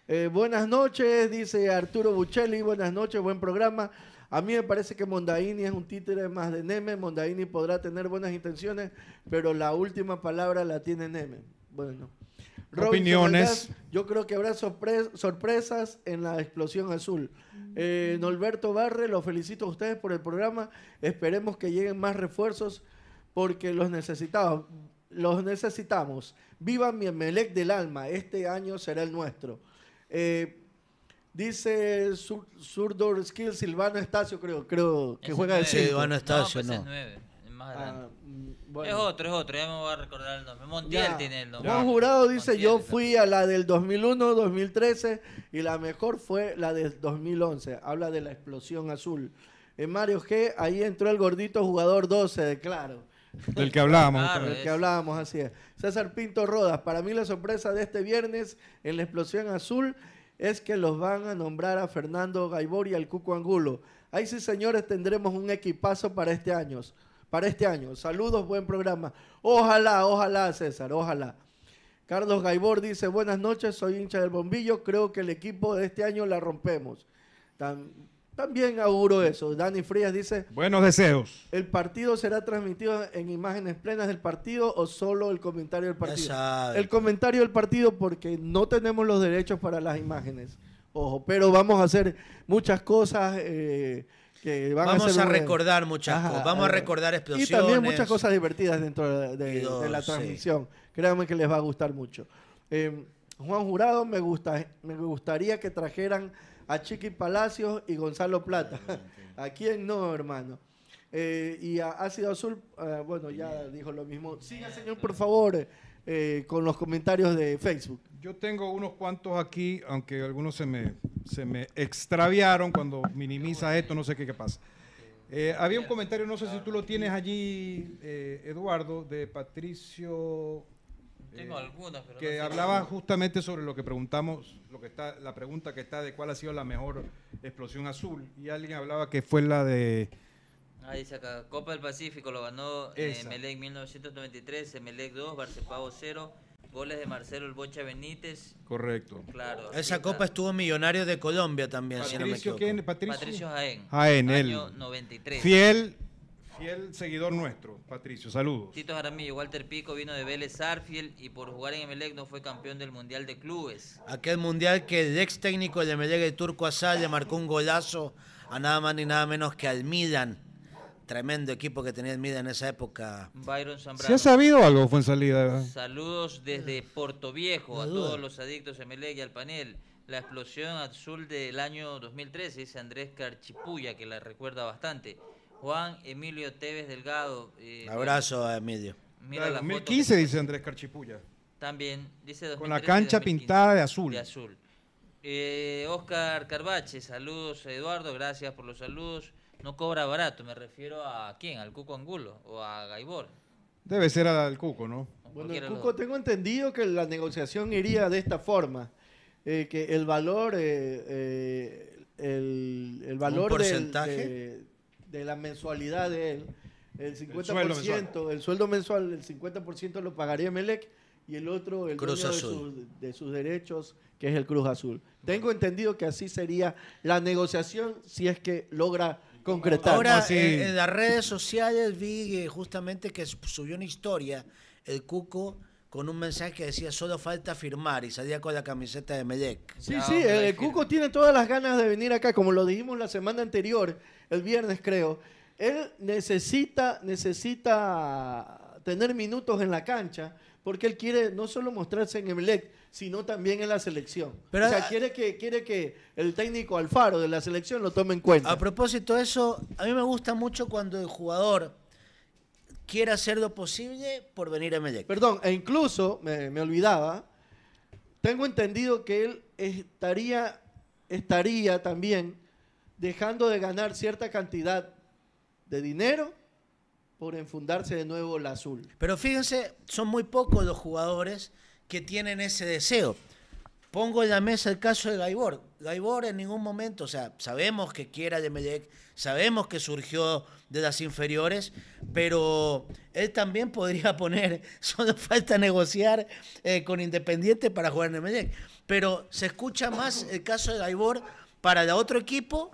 Eh, buenas noches, dice Arturo Buccelli, buenas noches, buen programa. A mí me parece que Mondaini es un títere más de Neme. Mondaini podrá tener buenas intenciones, pero la última palabra la tiene Neme. Bueno. Robinson Opiniones. Yo creo que habrá sorpre- sorpresas en la explosión azul. Eh, Norberto Barre, los felicito a ustedes por el programa. Esperemos que lleguen más refuerzos porque los necesitamos. Los necesitamos. Viva mi Emelec del alma. Este año será el nuestro. Eh, dice Sur- Surdor Skill Silvano Estacio, creo, creo que juega cinco. Silvano Estacio, pues no. es nueve, es más Ah, mm, bueno. Es otro, es otro, ya me voy a recordar el nombre. Montiel Ya. tiene el nombre. Juan Jurado dice, Montiel, yo fui a la del 2001, 2013 y la mejor fue la del 2011. Habla de la explosión azul. En Mario G, ahí entró el gordito jugador 12 de Claro. [laughs] Del que hablábamos. Claro, Del que hablábamos así es. César Pinto Rodas, para mí la sorpresa de este viernes en la explosión azul es que los van a nombrar a Fernando Gaibor y al Cuco Angulo. Ahí sí, señores, tendremos un equipazo para este año. Para este año. Saludos, buen programa. Ojalá, ojalá, César, ojalá. Carlos Gaibor dice, buenas noches, soy hincha del bombillo, creo que el equipo de este año la rompemos. También auguro eso. Dani Frías dice, Buenos deseos. ¿El partido será transmitido en imágenes plenas del partido o solo el comentario del partido? El comentario del partido porque no tenemos los derechos para las imágenes. Ojo, pero vamos a hacer muchas cosas eh, que van Vamos a ser a un- recordar muchas Ajá, cosas. Vamos a ajá. recordar Y explosiones. también muchas cosas divertidas dentro de, de- Y dos, de la sí. transmisión. Créanme que les va a gustar mucho. Eh, Juan Jurado, me, gusta, me gustaría que trajeran a Chiqui Palacios y Gonzalo Plata. ¿A [laughs] quién no, hermano? Eh, y a Ácido Azul, eh, bueno, ya dijo lo mismo. Siga, señor, por favor, eh, con los comentarios de Facebook. Yo tengo unos cuantos aquí, aunque algunos se me, se me extraviaron cuando minimiza esto, no sé qué, qué pasa. Eh, había un comentario, no sé si tú lo tienes allí, eh, Eduardo, de Patricio, Tengo eh, algunas, pero que hablaba cómo. justamente sobre lo que preguntamos, lo que está, la pregunta que está de cuál ha sido la mejor explosión azul. Y alguien hablaba que fue la de Ah, dice acá, Copa del Pacífico lo ganó eh, Esa. Emelec 1993, Emelec 2, Barcepavo 0, goles de Marcelo El Bocha Benítez. correcto. Claro. Esa está. copa estuvo en Millonario de Colombia también, si no me Patricio, equivoco. ¿quién? Patricio. Patricio Jaén. Jaén, él. año 93. Fiel, fiel seguidor nuestro, Patricio. Saludos. Tito Jaramillo, Walter Pico vino de Vélez Arfiel y por jugar en Emelec no fue campeón del Mundial de Clubes. Aquel mundial que el ex técnico de Emelec, el Turco Asal, le marcó un golazo a nada más ni nada menos que al Milan tremendo equipo que tenía Mida en esa época. Byron Zambrano. ¿Se ha sabido algo, fue en salida? Saludos desde Puerto Viejo a No todos los adictos a Emelec y al panel. La explosión azul del año 2013, dice Andrés Carchipuya, que la recuerda bastante. Juan Emilio Tevez Delgado. eh, Abrazo a Emilio. Mira la foto 2015 que- dice Andrés Carchipuya. También, dice Con la 2013 y cancha 2015, pintada de azul. De azul. Eh, Oscar Carbache, saludos Eduardo, gracias por los saludos. No cobra barato, me refiero a quién, al Cuco Angulo o a Gaibor. Debe ser al Cuco, ¿no? Bueno, el Cuco, tengo entendido que la negociación iría de esta forma. eh, que el valor, eh, eh, el, el valor del- porcentaje? de, de la mensualidad de él, el 50%, sueldo el sueldo, mensual. mensual, el 50% lo pagaría Melec y el otro el Cruz dueño de Azul. sus, de sus derechos, que es el Cruz Azul. Tengo entendido que así sería la negociación si es que logra concretar. Ahora, así? eh, en las redes sociales vi eh, justamente que subió una historia el Cuco con un mensaje que decía solo falta firmar y salía con la camiseta de Melec. Sí, Ya, sí, el, firme. Cuco tiene todas las ganas de venir acá, como lo dijimos la semana anterior, el viernes creo. Él necesita, necesita tener minutos en la cancha, porque él quiere no solo mostrarse en Emelec, sino también en la selección. Pero, o sea, quiere que, quiere que el técnico Alfaro de la selección lo tome en cuenta. A propósito de eso, a mí me gusta mucho cuando el jugador quiere hacer lo posible por venir a Melec. Perdón, e incluso, me, me olvidaba, tengo entendido que él estaría, estaría también dejando de ganar cierta cantidad de dinero por enfundarse de nuevo la azul. Pero fíjense, son muy pocos los jugadores que tienen ese deseo. Pongo en la mesa el caso de Gaibor. Gaibor en ningún momento, o sea, sabemos que quiera de Melec, sabemos que surgió de las inferiores, pero él también podría [laughs] poner, solo falta negociar eh, con Independiente para jugar en Melec. Pero se escucha más el caso de Gaibor para el otro equipo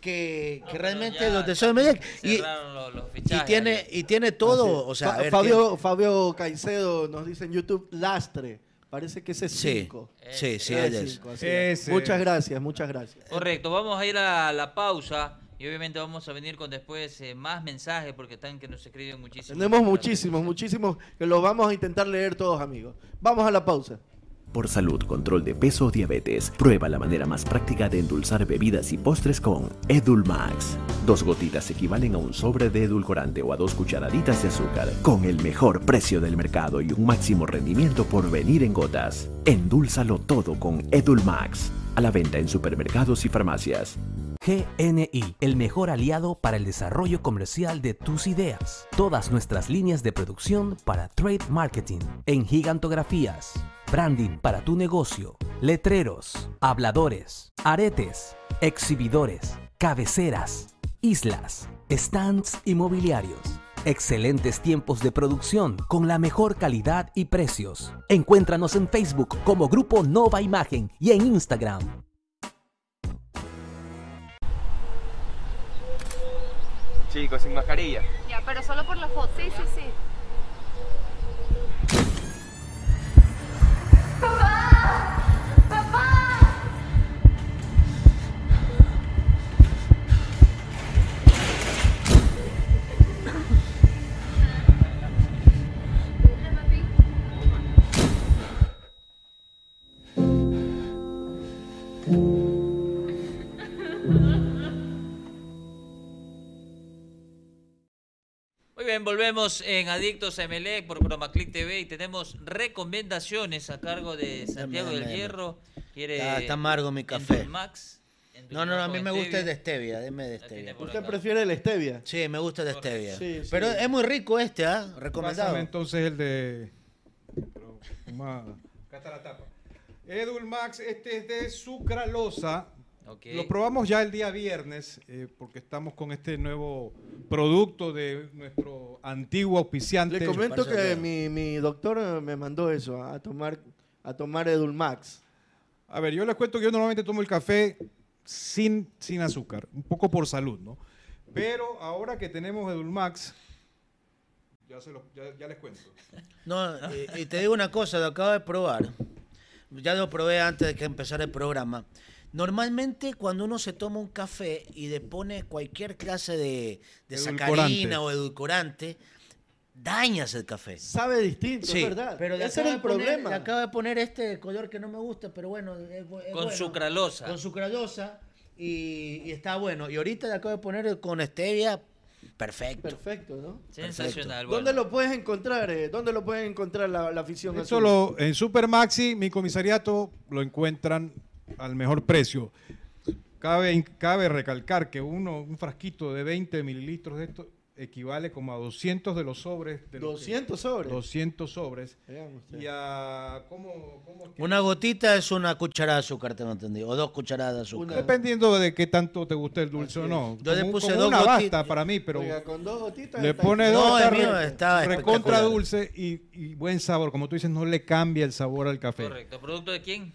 que, que realmente los de Melec. Y, cerraron los- los y tiene, y tiene todo, o sea, Fa- a ver, Fabio, Fabio Caicedo nos dice en YouTube, lastre. Parece que ese es Sí, 5. sí, sí, él es. Ese. Muchas gracias, muchas gracias. Correcto, vamos a ir a la pausa y obviamente vamos a venir con después eh, más mensajes porque están que nos escriben muchísimo. Tenemos muchísimos, muchísimos que los vamos a intentar leer todos, amigos. Vamos a la pausa. Por salud, control de peso o diabetes, prueba la manera más práctica de endulzar bebidas y postres con Edulmax. Dos gotitas equivalen a un sobre de edulcorante o a dos cucharaditas de azúcar, con el mejor precio del mercado y un máximo rendimiento por venir en gotas. Endúlzalo todo con Edulmax. A la venta en supermercados y farmacias. GNI, el mejor aliado para el desarrollo comercial de tus ideas. Todas nuestras líneas de producción para trade marketing, en gigantografías, branding para tu negocio, letreros, habladores, aretes, exhibidores, cabeceras, islas, stands inmobiliarios. Excelentes tiempos de producción con la mejor calidad y precios. Encuéntranos en Facebook como Grupo Nova Imagen y en Instagram Chicos, sin mascarilla. Ya, pero solo por la foto. Sí, sí, sí. ¡Papá! [laughs] bien, volvemos en Adictos a Emelec por Chromaclick TV y tenemos recomendaciones a cargo de Santiago Dame, del Hierro. Quiere Está- está amargo mi café. Max. No, no, no, a mí me gusta el de stevia, deme de stevia. ¿Usted acá. prefiere el stevia? Sí, me gusta el de stevia. Sí, sí. Pero es muy rico este, ¿ah? Pásame Recomendado. entonces el de. pero, Acá está la tapa. Edulmax, este es de sucralosa. Lo probamos ya el día viernes eh, porque estamos con este nuevo producto de nuestro antiguo auspiciante. Le comento que mi, mi doctor eh, me mandó eso, a tomar, a tomar Edulmax. A ver, yo les cuento que yo normalmente tomo el café sin, sin azúcar, un poco por salud, ¿no? Pero ahora que tenemos Edulmax, ya, se lo- ya, ya les cuento. No, y, y te digo una cosa, lo acabo de probar. Ya lo probé antes de que empezara el programa. Normalmente cuando uno se toma un café y le pone cualquier clase de, sacarina o edulcorante, dañas el café. Sabe distinto, Sí, es verdad. pero le Ese acabo era el de poner- problema. Le acabo de poner este color que no me gusta, pero bueno. es es Con bueno. sucralosa. Con sucralosa. Y, y está bueno. Y ahorita le acabo de poner con stevia. Perfecto. Perfecto, ¿no? Sensacional. ¿Dónde bueno. lo puedes encontrar? eh? ¿Dónde lo pueden encontrar la, la afición Eso azul? lo- en Super Maxi, mi comisariato, lo encuentran al mejor precio. Cabe, cabe recalcar que uno, un frasquito de 20 mililitros de esto equivale como a 200 de los sobres. De lo que- 200 sobres. 200 sobres. Y a, ¿cómo, cómo es que- Una gotita es una cucharada de azúcar, tengo entendido. O dos cucharadas de azúcar. Dependiendo de qué tanto te guste el dulce o no. Yo le Como- puse como dos una gotitas. basta para mí, pero Oiga, con dos gotitas le pone No, dos, el está mío está recontra dulce y, y buen sabor. Como tú dices, no le cambia el sabor al café. Correcto. ¿Producto de quién?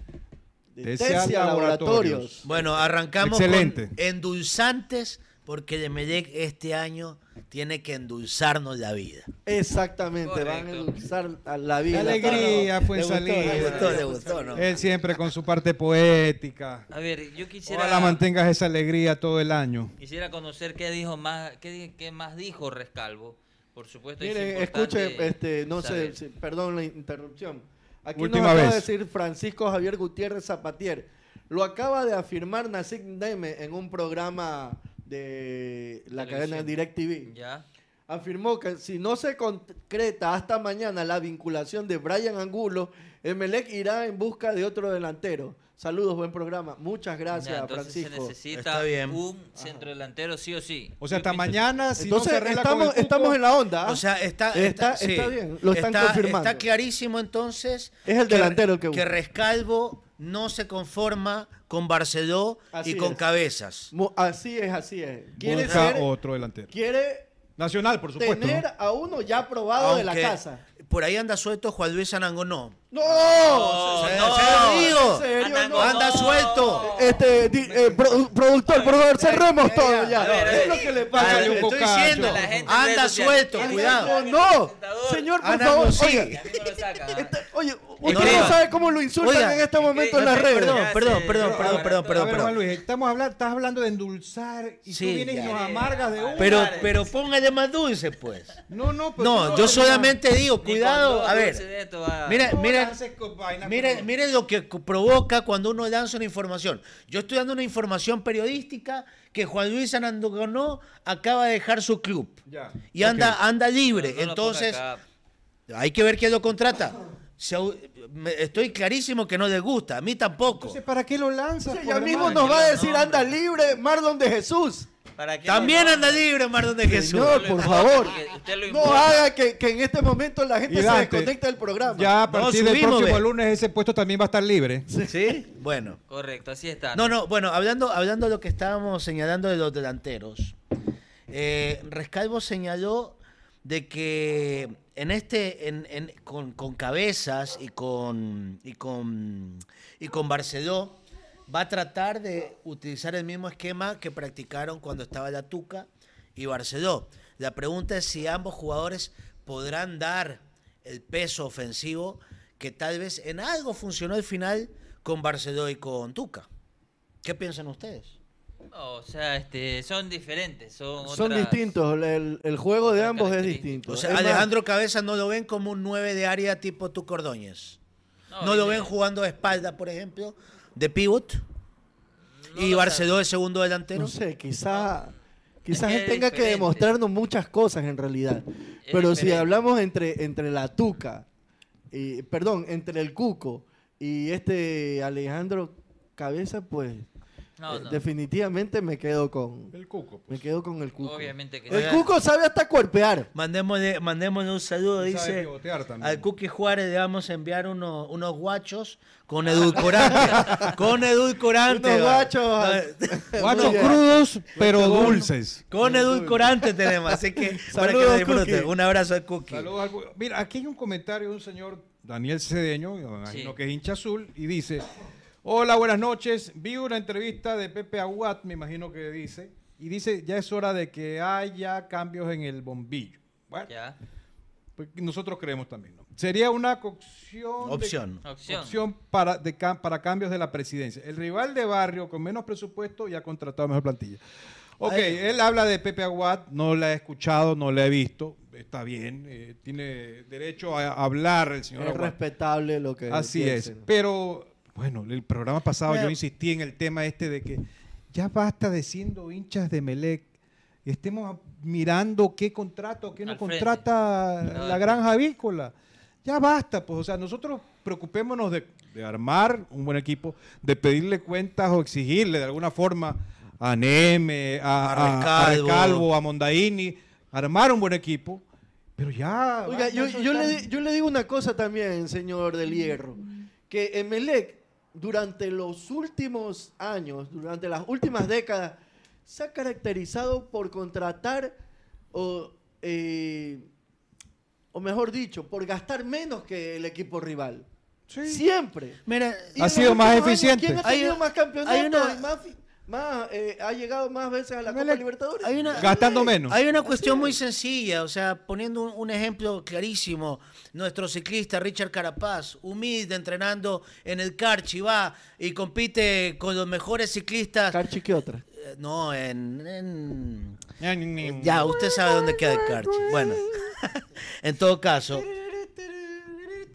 De Tesia Laboratorios. Bueno, arrancamos Excelente. con endulzantes porque de Medec este año tiene que endulzarnos la vida. Exactamente, van a endulzar a la vida. Alegría, fue salida. Le gustó, le gustó, ¿no? Él siempre con su parte poética. A ver, yo quisiera Ojalá mantengas esa alegría todo el año. quisiera conocer qué dijo más, qué, más dijo Rescalvo. Por supuesto, es Miren, escuche, este, no saber. sé, perdón la interrupción. Aquí Última nos acaba vez. de decir Francisco Javier Gutiérrez Zapatier. Lo acaba de afirmar Nasik Neme en un programa de la cadena. DirecTV. Ya. Afirmó que si no se concreta hasta mañana la vinculación de Brian Angulo, Emelec irá en busca de otro delantero. Saludos, buen programa. Muchas gracias, Ya, entonces se Francisco. necesita Está bien. un centro delantero sí o sí. O sea, hasta mañana, si Entonces no se estamos, cupo, estamos en la onda. ¿ah? O sea, está, Está- sí. está bien, lo están Está- confirmando. Está clarísimo entonces. Es el que- delantero el que Que busca. Rescalvo no se conforma con Barceló Así y con es. cabezas. Mu- así es, así es. Quiere, busca ser- otro delantero. quiere Nacional, por supuesto. tener ¿no? a uno ya aprobado de la casa. Por ahí anda suelto Juan Luis Anangonó. ¡No! No, Se- no, se digo. ¿En? Anda, No. Suelto. Este, di- eh, pro- productor, por favor, cerremos todo ya. ver, a ¿Qué es lo que le pasa? Un estoy diciendo, La gente en redes anda suelto, cuidado. No. Señor, por favor, oiga. Ah. Este- oye, usted Escriba. no sabe cómo lo insultan Oiga, en este momento en escriba. las redes. Perdón, perdón, perdón, perdón, perdón, perdón. Juan Luis, estamos hablando, estás hablando de endulzar y Sí, tú vienes y nos amargas de una. Pero, pero póngale más dulce, pues. no, no, pero No, yo solamente digo, cuidado, a ver. Mira, mira, lances con vainas mire, como- mire lo que provoca cuando uno lanza una información. Yo estoy dando una información periodística que Juan Luis Anangonó acaba de dejar su club Ya. y anda, anda libre. No, no lo Entonces, hay que ver quién lo contrata. Estoy clarísimo que no le gusta, a mí tampoco. Entonces, ¿para qué lo lanzas? Sí, por ya mismo nos va a decir, anda libre, Marlon de Jesús. ¿Para qué También anda libre, Mardón de Jesús. Señor, por favor. No haga que, que en este momento la gente se desconecte del programa. Ya a No, partir del subimos, próximo ve. lunes ese puesto también va a estar libre. ¿Sí? Bueno. Correcto, así está. No, no, bueno, hablando, hablando de lo que estábamos señalando de los delanteros, eh, Rescalvo señaló de que en este, en, en- con, con Cabezas y con, y con, y con Barceló, va a tratar de utilizar el mismo esquema que practicaron cuando estaba la Tuca y Barceló. La pregunta es si ambos jugadores podrán dar el peso ofensivo que tal vez en algo funcionó al final con Barceló y con Tuca. ¿Qué piensan ustedes? No, o sea, este, son diferentes. Son, Son otras- distintos, el, el juego de ambos es distinto. O sea, Es más, Alejandro Cabeza no lo ven como un 9 de área tipo Tuca Ordóñez. No, No lo ven jugando de espalda, por ejemplo, de pivot. No y Barceló de segundo delantero. No sé, quizá, quizás él tenga que demostrarnos muchas cosas en realidad. Pero si hablamos entre, entre la Tuca, y, perdón, entre el Cuco y este Alejandro Cabeza, pues No, eh, no. definitivamente me quedo con El cuco. me quedo con el Cuco. Obviamente que El. Cuco sabe hasta cuerpear. Mandémosle, mandémosle un saludo, dice. Al Cookie Juárez le vamos a enviar uno- unos guachos con edulcorante. [laughs] con edulcorante. Unos guachos. [laughs] Guachos crudos, pero dulces. Con edulcorante tenemos, así que [laughs] para que disfruten. Un abrazo al Cookie. Saludos al Mira, aquí hay un comentario de un señor Daniel Cedeño, me imagino Sí. que es hincha azul, y dice: Hola, buenas noches. Vi una entrevista de Pepe Aguat, me imagino que dice, y dice: Ya es hora de que haya cambios en el bombillo. Bueno, Ya. Pues nosotros creemos también, ¿no? Sería una cocción de- Opción. Opción. opción para, de para cambios de la presidencia. El rival de barrio con menos presupuesto ya ha contratado mejor plantilla. Ok, Ay. él habla de Pepe Aguad, no la he escuchado, no la he visto, está bien, eh, tiene derecho a hablar el señor Es Aguad. respetable lo que Así es, pero bueno, el programa pasado Bueno. yo insistí en el tema este de que ya basta de siendo hinchas de Melec, estemos mirando qué contrata o qué no contrata No, la granja avícola. Ya basta, pues, o sea, nosotros preocupémonos de, de armar un buen equipo, de pedirle cuentas o exigirle de alguna forma a Neme, a, A a-. Rescalvo, a Mondaini, armar un buen equipo, pero ya... Oiga, basta yo, yo le, yo le digo una cosa también, señor del Hierro, que Emelec durante los últimos años, durante las últimas décadas, se ha caracterizado por contratar o, eh, o mejor dicho, por gastar menos que el equipo rival. Siempre. Mira, Ha sido más años, eficiente. ¿Quién ha tenido más campeonatos hay una- y más, fi- más, eh, ha llegado más veces a la Copa Libertadores? hay una- Gastando menos. Hay una cuestión muy sencilla, o sea, poniendo un, un ejemplo clarísimo, nuestro ciclista Richard Carapaz, humilde, entrenando en el Carchi, va y compite con los mejores ciclistas. Carchi, ¿qué otra? Eh, No, en, en- Ya, usted sabe dónde queda el Carchi. Bueno, [laughs] en todo caso,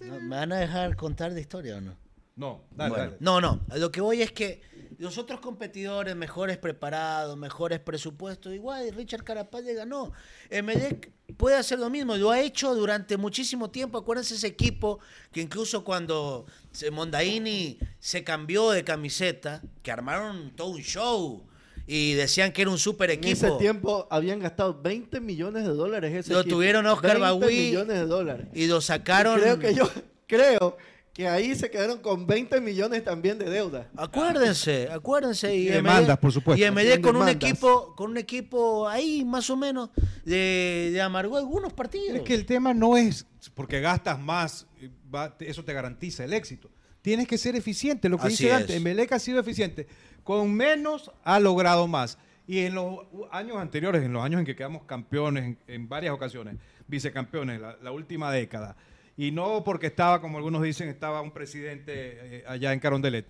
¿no- ¿me van a dejar contar de historia o no? No, dale, Bueno, dale. No, no. Lo que voy es que los otros competidores, mejores preparados, mejores presupuestos, igual Richard Carapaz le ganó. Emelec puede hacer lo mismo, lo ha hecho durante muchísimo tiempo. Acuérdense ese equipo que incluso cuando Mondaini se cambió de camiseta, que armaron todo un show y decían que era un super En equipo. ese tiempo habían gastado 20 millones de dólares. Ese Lo equipo. tuvieron Oscar 20 Bagüí millones de dólares. Y lo sacaron. Creo que yo creo que ahí se quedaron con 20 millones también de deuda. Acuérdense, acuérdense. Y Emelec- demandas, por supuesto. Y Emelec con un equipo, con un equipo ahí más o menos de, de amargó algunos partidos. Es que el tema no es porque gastas más, va- eso te garantiza el éxito. Tienes que ser eficiente, lo que Así dice Dante. es. Emelec ha sido eficiente. Con menos ha logrado más. Y en los años anteriores, en los años en que quedamos campeones en, en varias ocasiones, vicecampeones, la, la última década, y no porque estaba, como algunos dicen, estaba un presidente eh, allá en Carondelet.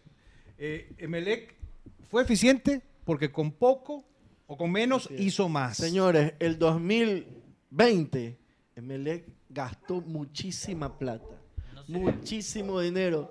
Eh, Emelec fue eficiente porque con poco o con menos hizo más. Señores, el 2020, Emelec gastó muchísima plata, No muchísimo dinero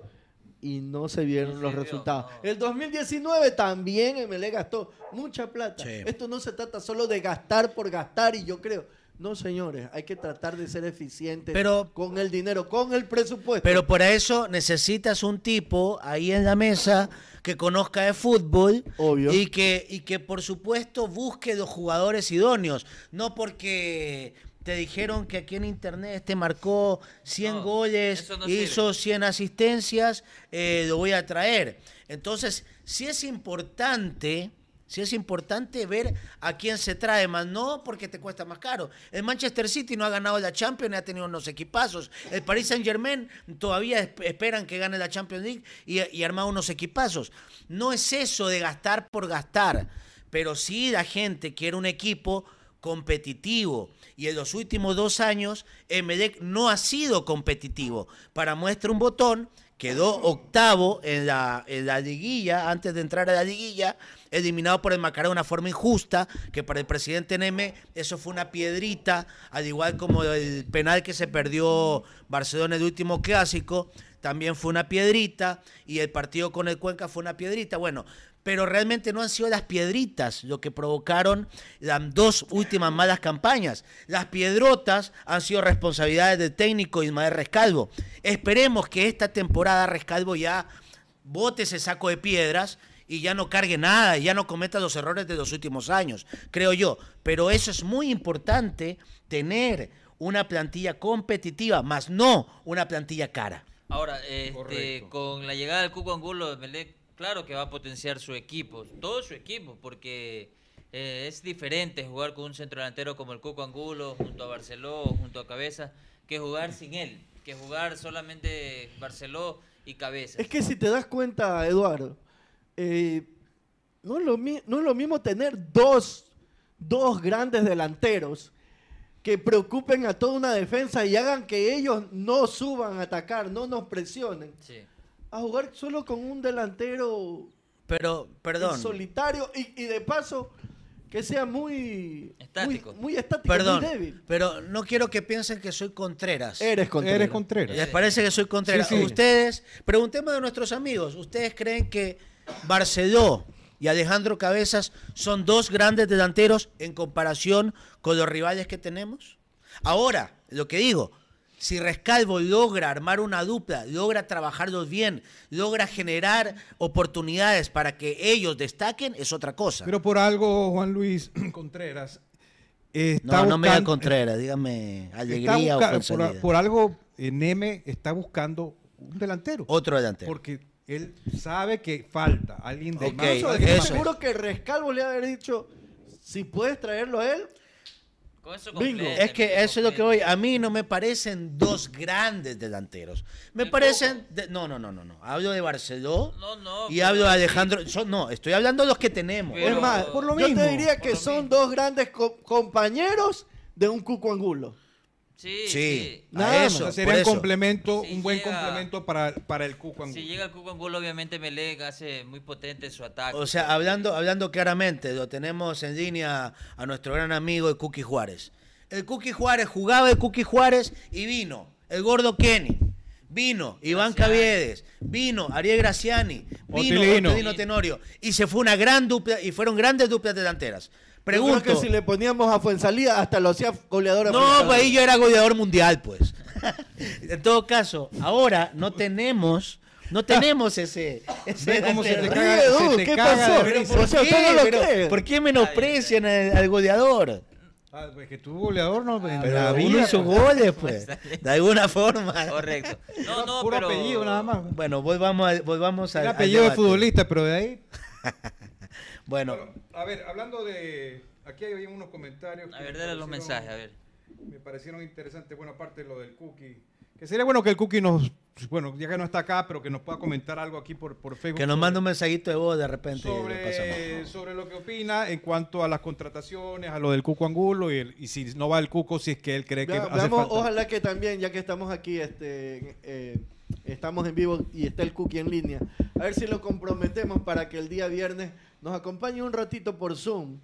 y no se vieron No los se vio, resultados. no. El 2019 también Emelec gastó mucha plata. Sí. Esto no se trata solo de gastar por gastar y yo creo, no señores, hay que tratar de ser eficientes Pero- con el dinero, con el presupuesto. Pero para eso necesitas un tipo ahí en la mesa que conozca de fútbol Obvio. y que y que por supuesto busque los jugadores idóneos, no porque te dijeron que aquí en internet este marcó 100 No, goles, no hizo 100 asistencias, eh, lo voy a traer. Entonces, sí es importante, sí es importante ver a quién se trae, más no porque te cuesta más caro. El Manchester City no ha ganado la Champions, ha tenido unos equipazos. El Paris Saint Germain todavía esp- esperan que gane la Champions League y, y arma unos equipazos. No es eso de gastar por gastar, pero sí la gente quiere un equipo competitivo. Y en los últimos dos años, Emelec no ha sido competitivo. Para muestra un botón, quedó octavo en la, en la liguilla, antes de entrar a la liguilla, eliminado por el Macará de una forma injusta, que para el presidente Neme eso fue una piedrita, al igual como el penal que se perdió Barcelona en el último clásico, también fue una piedrita, y el partido con el Cuenca fue una piedrita. Bueno, pero realmente no han sido las piedritas lo que provocaron las dos últimas malas campañas. Las piedrotas han sido responsabilidades del técnico Ismael Rescalvo. Esperemos que esta temporada Rescalvo ya bote ese saco de piedras y ya no cargue nada, y ya no cometa los errores de los últimos años, creo yo. Pero eso es muy importante, tener una plantilla competitiva, más no una plantilla cara. Ahora, este, con la llegada del Cuco Angulo, Melec, claro que va a potenciar su equipo, todo su equipo, porque eh, es diferente jugar con un centrodelantero como el Cuco Angulo, junto a Barceló, junto a Cabeza, que jugar sin él, que jugar solamente Barceló y Cabeza. Es que si te das cuenta, Eduardo, eh, no, es lo mi- no es lo mismo tener dos, dos grandes delanteros que preocupen a toda una defensa y hagan que ellos no suban a atacar, no nos presionen. Sí. A jugar solo con un delantero Pero, perdón. solitario y, y de paso que sea muy Estático. muy, muy estático, Perdón, muy débil. pero no quiero que piensen que soy Contreras. Eres Contreras. Eres Contreras. ¿Les parece que soy Contreras? Sí, sí. Ustedes, preguntemos a nuestros amigos, ¿ustedes creen que Barceló y Alejandro Cabezas son dos grandes delanteros en comparación con los rivales que tenemos? Ahora, lo que digo, si Rescalvo logra armar una dupla, logra trabajarlos bien, logra generar oportunidades para que ellos destaquen, es otra cosa. Pero por algo, Juan Luis [clears throat] Contreras. eh, está no, no me da Contreras, dígame está alegría busca- o por, por algo, eh, Neme está buscando un delantero. Otro delantero. Porque él sabe que falta alguien de Ok, más. Eso seguro que Rescalvo le ha haber dicho, si puedes traerlo a él, Con eso Bingo. Es que eso es lo que voy. A mí no me parecen dos grandes delanteros. Me El parecen. de- no, no, no, no, no. Hablo de Barceló No, no. y hablo de sí. Alejandro. son- no, estoy hablando de los que tenemos. Pero- es más, por lo yo mismo, te diría que son mismo. dos grandes co- compañeros de un Cuco Angulo. Sí, Sí. Nada eso, sería un complemento, Si un buen llega- complemento para, para el Cuco Angulo. Si llega el Cuco Angulo, obviamente Melec hace muy potente su ataque. O sea, hablando, hablando claramente, lo tenemos en línea a nuestro gran amigo el Cookie Juárez. El Cookie Juárez jugaba el Cookie Juárez y vino el gordo Kenny. Vino Iván Graciani. Caviedes, vino Ariel Graciani, vino Otilino. Otilino Tenorio. Y se fue una gran dupla, y fueron grandes duplas delanteras. Pregunto. Yo creo que si le poníamos a Fuensalida hasta lo hacía goleador. a No, pues ahí yo era goleador mundial, pues. [laughs] en todo caso, ahora no tenemos, no tenemos ese, [laughs] ese Ve cómo se te caga, Ríe, se te ¿qué caga pasó? Pero por- O sea, ¿Por usted qué? no lo Pero. ¿Por qué menosprecian al, al goleador? Ah, pues que tu goleador no Pero vida. hizo pues. goles, pues. De alguna forma. Correcto. No, [laughs] no, Puro pero... apellido nada más. Bueno, volvamos, a- volvamos al, El al apellido de futbolista, pero de ahí. Bueno, Bueno, a ver, hablando de. Aquí hay unos comentarios. A ver, me dale los mensajes, a ver. Me parecieron interesantes. Bueno, aparte de lo del cookie. Que sería bueno que el cookie nos. Bueno, ya que no está acá, pero que nos pueda comentar algo aquí por, por Facebook. que nos mande un mensajito de voz de repente. y sobre, pasamos. sobre lo que opina en cuanto a las contrataciones, a lo del Cuco Angulo y, el- y si no va el Cuco, si es que él cree que hace falta. ojalá que también, ya que estamos aquí, este, eh, estamos en vivo y está el cookie en línea, a ver si lo comprometemos para que el día viernes nos acompañe un ratito por Zoom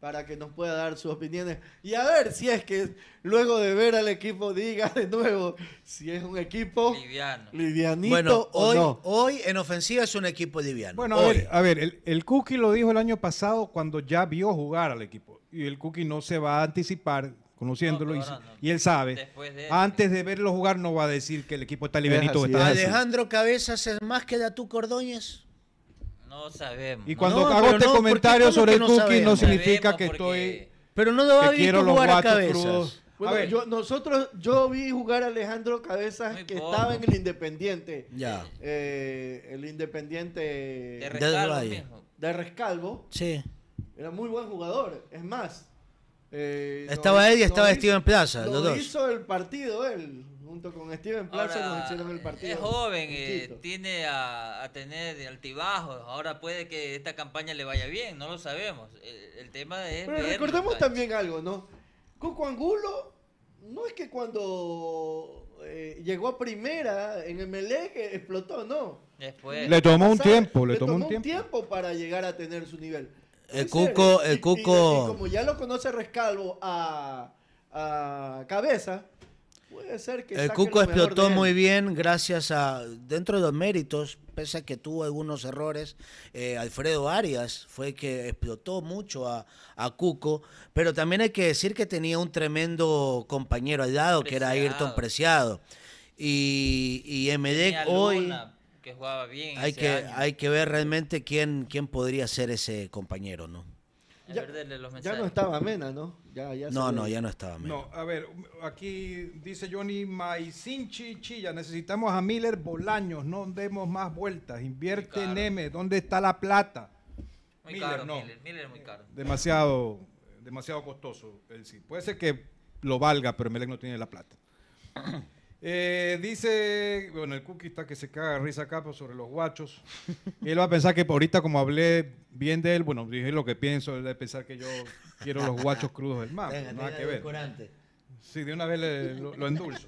para que nos pueda dar sus opiniones y a ver si es que luego de ver al equipo diga de nuevo si es un equipo Liviano. livianito Bueno, o hoy, no. hoy en ofensiva es un equipo liviano. Bueno, a ver, a ver, el, el Cookie lo dijo el año pasado cuando ya vio jugar al equipo. Y el Cookie no se va a anticipar conociéndolo. No, y, no. él sabe. Antes de verlo jugar no va a decir que el equipo está livianito o así, está es. Alejandro Cabezas es más que Datú Cordóñez. No sabemos. Y no cuando No, hago este no, comentario ¿Cómo sobre el no Cookie no sabemos? significa sabemos que porque- estoy... Pero no lo ha que visto quiero los jugar a Cabezas. crudos. Bueno, a ver, yo, nosotros, yo vi jugar a Alejandro Cabezas Muy que poco. estaba en el Independiente. Ya. Eh, el Independiente De de, Rescalvo mismo. Rescalvo. Sí. Era muy buen jugador. Es más. eh, Estaba nos- él y estaba nos Steven Plaza, nos los dos. hizo el partido él. Junto con Steven Plaza Ahora, nos hicieron el partido. es joven, en eh, tiene a, a tener altibajos. Ahora puede que esta campaña le vaya bien, no lo sabemos. El, el tema es. Pero verlo, recordemos también algo, ¿no? Coco Angulo no es que cuando eh, llegó a primera en Emelec eh, explotó, no. Después. Le tomó un tiempo, le tomó un tiempo. tiempo para llegar a tener su nivel. El Cuco- ¿eh? el Y- y- Cuco- Y, como ya lo conoce Rescalvo a, a Cabeza, puede ser que El Cuco explotó muy bien gracias a, dentro de los méritos, pese a que tuvo algunos errores, eh, Alfredo Arias fue el que explotó mucho a, a Cuco, pero también hay que decir que tenía un tremendo compañero al lado, que era. Ayrton Preciado. Y, y Emelec Tenía hoy Luna, que jugaba bien hay ese que, año. hay que ver realmente quién, quién podría ser ese compañero, ¿no? Ya, los no estaba Mena, ¿no? Ya, ya No, no, ya no estaba. Mena. No, a ver, aquí dice Johnny Maisinchi Chilla, necesitamos a Miller Bolaños, no demos más vueltas, invierte en. M, ¿dónde está la plata? Muy Miller, caro, no. Miller. Miller es muy caro. Demasiado, demasiado costoso, él sí. Puede ser que lo valga, pero Melec no tiene la plata. Eh, dice, bueno, el cookie está que se caga de risa acá sobre los guachos. [laughs] Él va a pensar que ahorita como hablé bien de él, bueno, dije lo que pienso, él debe pensar que yo quiero los guachos crudos del mar. Tenga, nada que ver. Sí, de una vez le- lo, lo endulzo.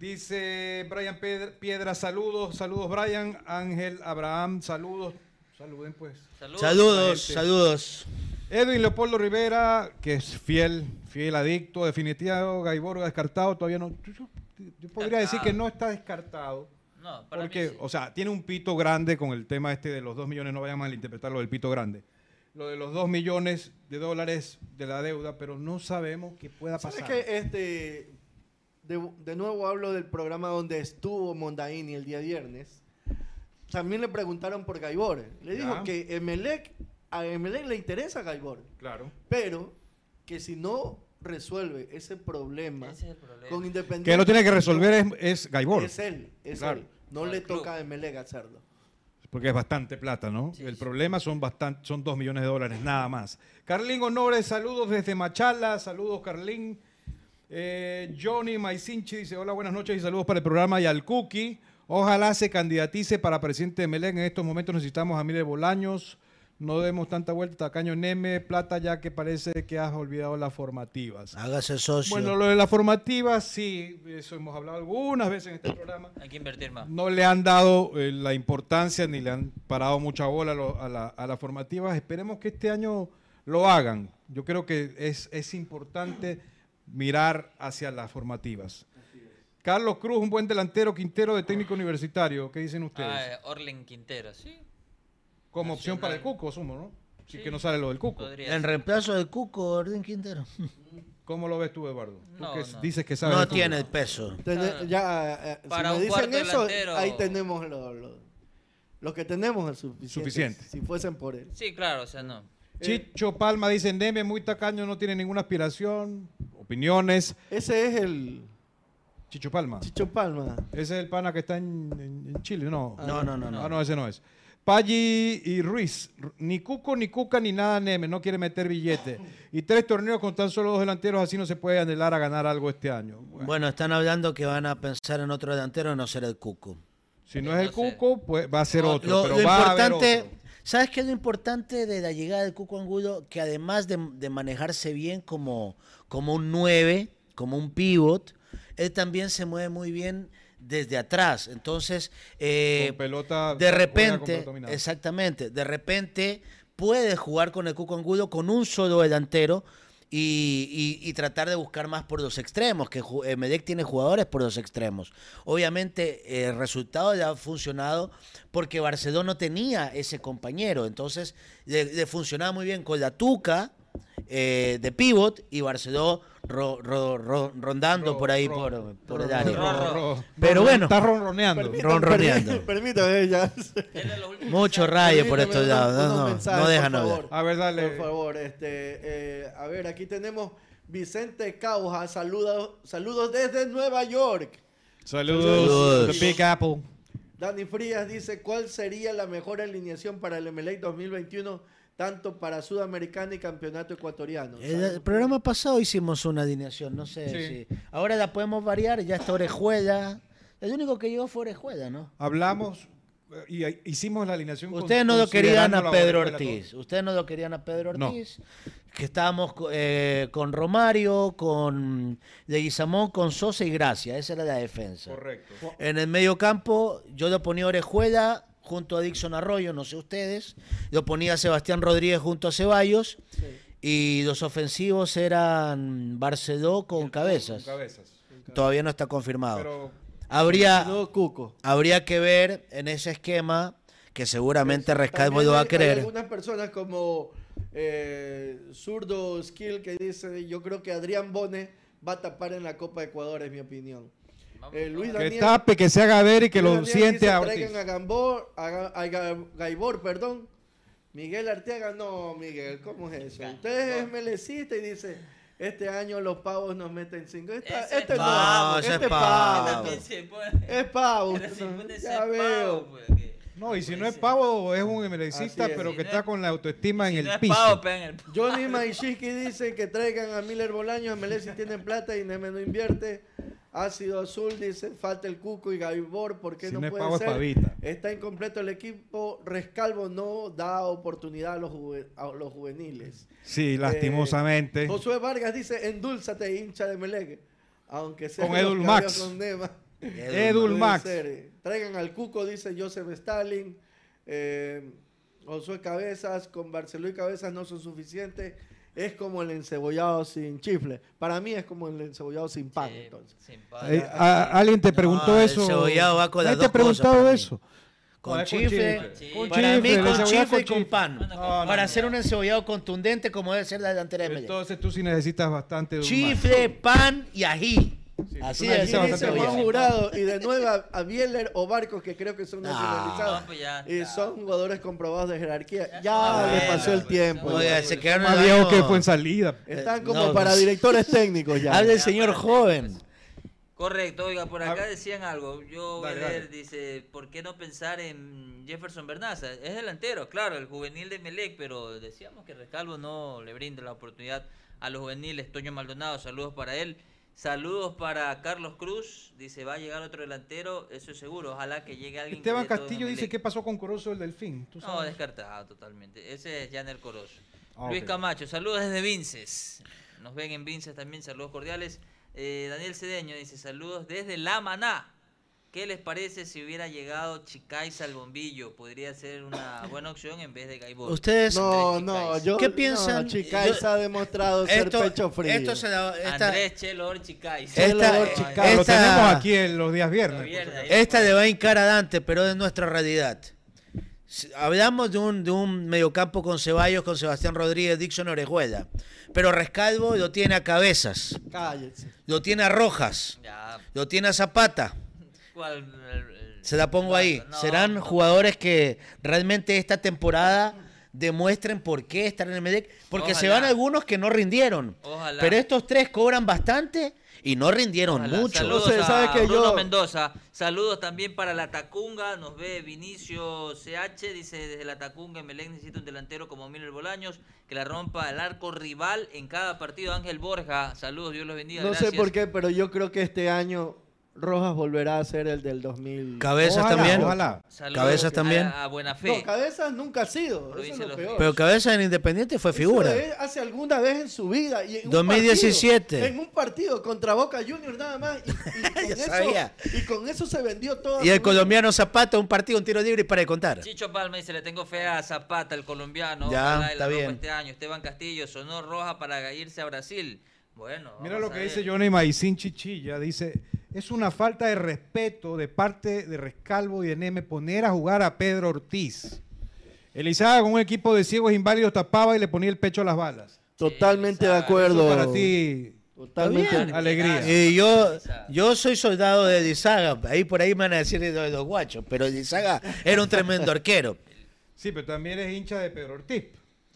Dice Brian Piedra, saludos, saludos Brian, Ángel Abraham, saludos, saluden pues. Saludos, saludos. Edwin Leopoldo Rivera, que es fiel, fiel adicto, definitivo, Gaiborga descartado, todavía no. Yo, podría decir que no está descartado. No, para Porque, mí sí. o sea, tiene un pito grande con el tema este de los 2 millones, no vayan a malinterpretar lo del pito grande. Lo de los 2 millones de dólares de la deuda, pero no sabemos qué pueda ¿Sabes pasar. que este, de, de nuevo hablo del programa donde estuvo Mondaini el día viernes? También le preguntaron por Gaibor. Le Ya. dijo que Emelec, a Emelec le interesa Gaibor, Claro. pero que si no resuelve ese problema, Ese es el problema. con Independiente... Que lo tiene que resolver es, es Gaibor. Es él, es Claro. él. No le club. toca a Emelec hacerlo. Porque es bastante plata, ¿no? Sí, el sí. problema son bastan- son 2 millones de dólares, nada más. Carlín Honores, saludos desde Machala, saludos Carlín. Eh, Johnny Maisinchi dice, hola, buenas noches y saludos para el programa y al Cookie. Ojalá se candidatice para presidente de Melén. En estos momentos necesitamos a Mire Bolaños. No demos tanta vuelta, Tacaño Neme, plata, ya que parece que has olvidado las formativas. Hágase socio. Bueno, lo de las formativas, sí, eso hemos hablado algunas veces en este programa Hay que invertir más. no le han dado eh, la importancia ni le han parado mucha bola a, lo- a la- a las formativas. Esperemos que este año lo hagan. Yo creo que es, es importante mirar hacia las formativas. Carlos Cruz, un buen delantero, Quintero de técnico universitario. ¿Qué dicen ustedes? Ah, eh, Orlen Quintero, sí. Como opción para el. Cuco, asumo, ¿no? Si Sí. que no sale lo del Cuco. Podría En ser. reemplazo del Cuco, Orden Quintero. [laughs] ¿Cómo lo ves tú, Eduardo? Tú No, que no. dices que sabes No tiene el peso. Tene- Claro. ya, eh, si Para me un dicen cuarto eso, delantero- ahí tenemos lo, lo- lo que tenemos es suficiente. Suficiente. Si fuesen por él. Sí, claro, o sea, no. Chicho Palma dice, Neme, muy tacaño, no tiene ninguna aspiración. Opiniones. Ese es el Chicho Palma. Chicho Palma. Ese es el pana que está en, en- en Chile, ¿no? No, no, no, no. Ah, no, ese no es. Paggi y Ruiz, ni Cuco, ni Cuca, ni nada Neme, no quiere meter billete. Y tres torneos con tan solo dos delanteros, así no se puede anhelar a ganar algo este año. Bueno, Bueno, están hablando que van a pensar en otro delantero, no ser el Cuco. si no es el. Cuco, pues va a ser otro, Lo, pero lo va a haber importante, otro. ¿sabes qué es lo importante de la llegada del Cuco Angulo? Que además de, de manejarse bien como, como un 9, como un pivot, él también se mueve muy bien desde atrás. Entonces, eh, Con pelota, de repente, exactamente, de repente puede jugar con el Cuco Angulo con un solo delantero y, y- y tratar de buscar más por los extremos, que ju- Emelec tiene jugadores por los extremos. Obviamente eh, el resultado le ha funcionado porque Barcelona no tenía ese compañero, entonces le, le funcionaba muy bien con la Tuca eh, de pivot y Barcelona ro- ro- ro- rondando Ro- por ahí ro- por, por el Ro- área. ro- ro- Pero ro- bueno. Está ronroneando. Ronroneando. permí- Permítame, ya. Mucho rayo por estos lados, no, no, mensajes, no dejan por hablar. favor. A ver, dale. Por favor, este, eh, a ver, aquí tenemos Vicente Cauja, saludos, saludos desde Nueva York. Saludos, Saludos. The Big Apple. Dani Frías dice, ¿cuál sería la mejor alineación para el MLA 2021, tanto para Sudamericana y Campeonato Ecuatoriano? El, el programa pasado hicimos una alineación, no sé Sí. si. Ahora la podemos variar, ya está Orejuela. El único que llegó fue Orejuela, ¿no? Hablamos eh, y eh, hicimos la alineación. con- Ustedes no lo querían a Pedro Ortiz. Ustedes no lo querían a Pedro No. Ortiz. Que estábamos eh, con Romario, con Leguizamón, con Sosa y Gracia. Esa era la defensa. Correcto. En el medio campo, yo lo ponía Orejuela junto a Dixon Arroyo, no sé ustedes. Lo ponía a Sebastián Rodríguez junto a Ceballos. Y los ofensivos eran Barceló con cabezas. Con cabezas. Todavía no está confirmado. Pero habría, No, Cuco. habría que ver en ese esquema que seguramente Rescalvo lo va a hay- hay querer. algunas personas como eh, Zurdo Skill que dice, yo creo que Adrián Bone va a tapar en la Copa de Ecuador, es mi opinión. Eh, Luis que Daniel, tape, que se haga ver y que Luis lo Daniel siente a Ortiz. traigan a, Gambor, a, a Ga- Gaibor, perdón. Miguel Arteaga, no, Miguel, ¿cómo es eso? Usted es melecista y dice, este año los pavos nos meten cinco. Esta- Ese este es no, pavo, ese este es pavo. Es pavo. Pero si puede ser Ya pavo, veo. pues, que- No, y si no es pavo, es un emelecista, pero Si que no está es- con la autoestima en Si el no piso. pavo, pegan el Johnny Maishiki dice que traigan a Miller Bolaños, a Melesi tienen plata y Neme no invierte. Ácido Azul dice, falta el Cuco y Gaibor, ¿por qué Si no, no puede ser? pavita. Está incompleto el equipo. Rescalvo no da oportunidad a los, juve- a los juveniles. Sí, lastimosamente. Eh, Josué Vargas dice, endulzate, hincha de Melec. Aunque sea Con Edul Max. con Nema. Edul Max. ser. Traigan al Cuco, dice Joseph Stalin. Eh, Josué Cabezas, con Barceló y Cabezas no son suficientes. Es como el encebollado sin chifle. Para mí es como el encebollado sin pan. entonces. Eh, a- ¿Alguien te preguntó No, el eso? cebollado va con ¿Nadie las te ha dos cosas preguntado eso? Con chifle. Con Para mí chifle, con chifle y con chifle. pan. No, no, Para no. hacer un encebollado contundente como debe ser la delantera de Melec. Entonces tú sí necesitas bastante Chifle, pan y ají. Así el dice Juan. Jurado y de nuevo a, a Bieler o Barcos que creo que son nacionalizados No, pues ya, y son jugadores comprobados de jerarquía. Ya, Ah, le bueno, pasó el pues, tiempo. Ya. se quedaron Más en el viejo año- que fue en salida. Están Eh, como no, para pues- directores técnicos ya. Habla el señor joven. Correcto, oiga, por acá decían algo. Yo voy Dale, a leer, dale. dice, ¿por qué no pensar en Jefferson Bernaza? Es delantero, claro, el juvenil de Melec, pero decíamos que Rescalvo no le brinda la oportunidad a los juveniles. Toño Maldonado, saludos para él. Saludos para Carlos Cruz, dice, va a llegar otro delantero, eso es seguro. Ojalá que llegue alguien. Esteban Castillo dice Emelec". qué pasó con Corozo del Delfín. ¿Tú No, sabes? descartado totalmente. Ese es Janer Corozo. Ah, Luis. Camacho, saludos desde Vinces. Nos ven en Vinces también, saludos cordiales. Eh, Daniel Cedeño dice, saludos desde La Maná. ¿Qué les parece si hubiera llegado Chicaiza al bombillo? Podría ser una buena opción en vez de Gaibor. Ustedes- No, no, Chicaiza. yo. ¿Qué piensan? No, Chicaiza ha demostrado ser Esto, pecho frío. esto se da- esta, Andrés Chelor Chicaiza. Chelo esta, Chicago. Lo esta- tenemos aquí en los días viernes. Los viernes, ahí. esta le va a hincar a Dante, pero es nuestra realidad. Si- Hablamos de un, de un mediocampo con Ceballos, con Sebastián Rodríguez, Dixon Orejuela. Pero Rescalvo lo tiene a cabezas, Cállese. lo tiene a Rojas, Ya, lo tiene a Zapata. ¿Cuál? El- el- Se la pongo ahí. No, Serán no. jugadores que realmente esta temporada demuestren por qué están en el Medec. Porque se van algunos que no rindieron. Ojalá. Pero estos tres cobran bastante y no rindieron Ojalá. mucho. Saludos a ¿sabe que Bruno yo- Mendoza. Saludos también para la Tacunga. Nos ve Vinicio CH. Dice desde la Tacunga, Melec necesita un delantero como Miller Bolaños que la rompa al arco rival en cada partido. Ángel Borja. Saludos, Dios los bendiga. No sé por qué, pero yo creo que este año Rojas volverá a ser el del 2000. Cabezas Ojalá, también. ojalá. Saludos Cabezas también. A, a Buena Fe. No, Cabezas nunca ha sido. Eso es lo peor. Pero Cabezas en Independiente fue Eso figura. es hace alguna vez en su vida. Y en un 2017. partido, en un partido contra Boca Juniors nada más. Y, y [laughs] con, Ya eso, sabía. y con eso se vendió todo. Y el colombiano Zapata, un partido, un tiro libre y para de contar. Chicho Palma dice, le tengo fe a Zapata, el colombiano. Ya, Ojalá está bien. este año. Esteban Castillo, sonó roja para irse a Brasil. Bueno, Mira lo que dice Johnny Maicín Chichilla. Dice, es una falta de respeto de parte de Rescalvo y de Neme poner a jugar a Pedro Ortiz. Elizaga con un equipo de ciegos inválidos tapaba y le ponía el pecho a las balas. Totalmente de Eso acuerdo. Para ti, Totalmente. Alegría. Y yo, yo soy soldado de Lizaga. Ahí por ahí me van a decir de los guachos. Pero Lizaga era un tremendo arquero. Sí, pero también eres hincha de Pedro Ortiz.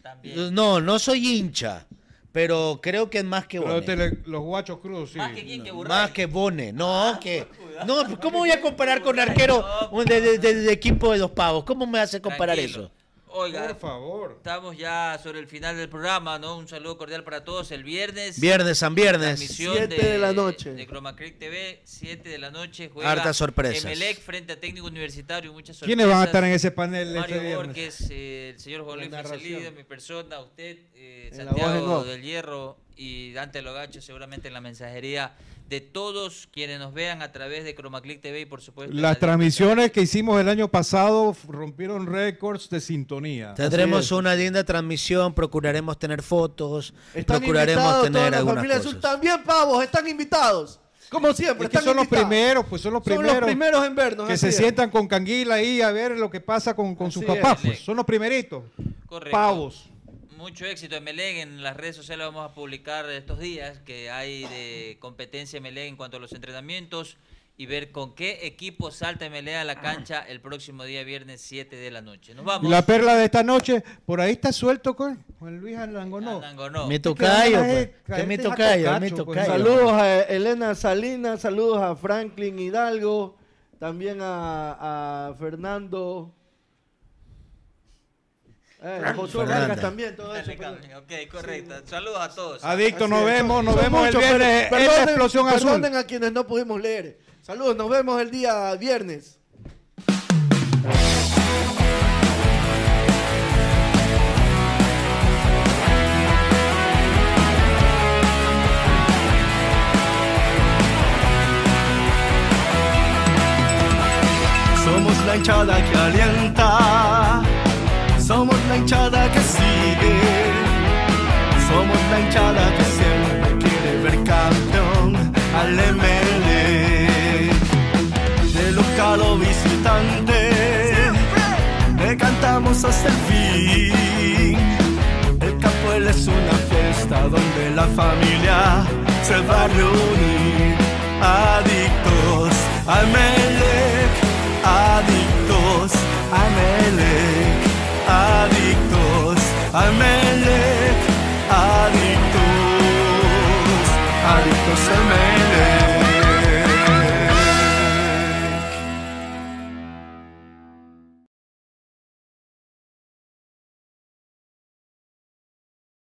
También. No, no soy hincha. Pero creo que es más que Pero Bone. los guachos cruz, sí. Más que quién, que. Más que Bone. No, que. [laughs] No, ¿cómo voy a comparar con arquero un de- de- de- del equipo de los pavos? ¿Cómo me hace comparar Tranquilo. eso? Oiga, Por favor. estamos ya sobre el final del programa, ¿no? Un saludo cordial para todos. El viernes. Viernes, San Viernes. Transmisión Siete de la noche. De Chroma Creek TV, 7 de la noche. Juega Hartas sorpresas. Emelec frente a Técnico Universitario, muchas sorpresas. ¿Quiénes van a estar en ese panel este Mario viernes? Borges, eh, el señor Juan Luis. Felido, mi persona, usted, eh, Santiago del Hierro y Dante Logacho, seguramente en la mensajería de todos quienes nos vean a través de Chromaclick TV y por supuesto. Las la- transmisiones que hicimos el año pasado rompieron récords de sintonía. Tendremos una linda transmisión, procuraremos tener fotos, Están procuraremos tener algunas familia cosas. Azul. También pavos, están invitados. Como siempre, Es que están son los primeros, pues son los Son primeros. los primeros en vernos. que se es. sientan con canguila ahí a ver lo que pasa con, con sus papás, es. pues. Son los primeritos. Correcto. Pavos. Mucho éxito en Melén. En las redes sociales vamos a publicar estos días que hay de competencia en Melén en cuanto a los entrenamientos y ver con qué equipo salta Melén a la cancha el próximo día viernes 7 de la noche. Nos vamos. la perla de esta noche, por ahí está suelto con Juan Luis Alangonó. Alangonó. Que tocayo, a pues. tocayo, cacho, mi pues. tocayo. Saludos a Elena Salinas, saludos a Franklin Hidalgo, también a, a Fernando. Eh, Josué Fernanda. Vargas también, todo eso. Ok, correcto. Saludos a todos. Adicto, Así nos es, vemos, nos son vemos el muchos, viernes en la perdonen- explosión azul. Perdonen a quienes no pudimos leer. Saludos, nos vemos el día viernes. Somos la hinchada que alienta, somos la hinchada que sigue, somos la hinchada que siempre quiere ver campeón al ML. De local o visitante, le cantamos hasta el fin. El Capuel es una fiesta donde la familia se va a reunir. Adictos al ML. I'm in love.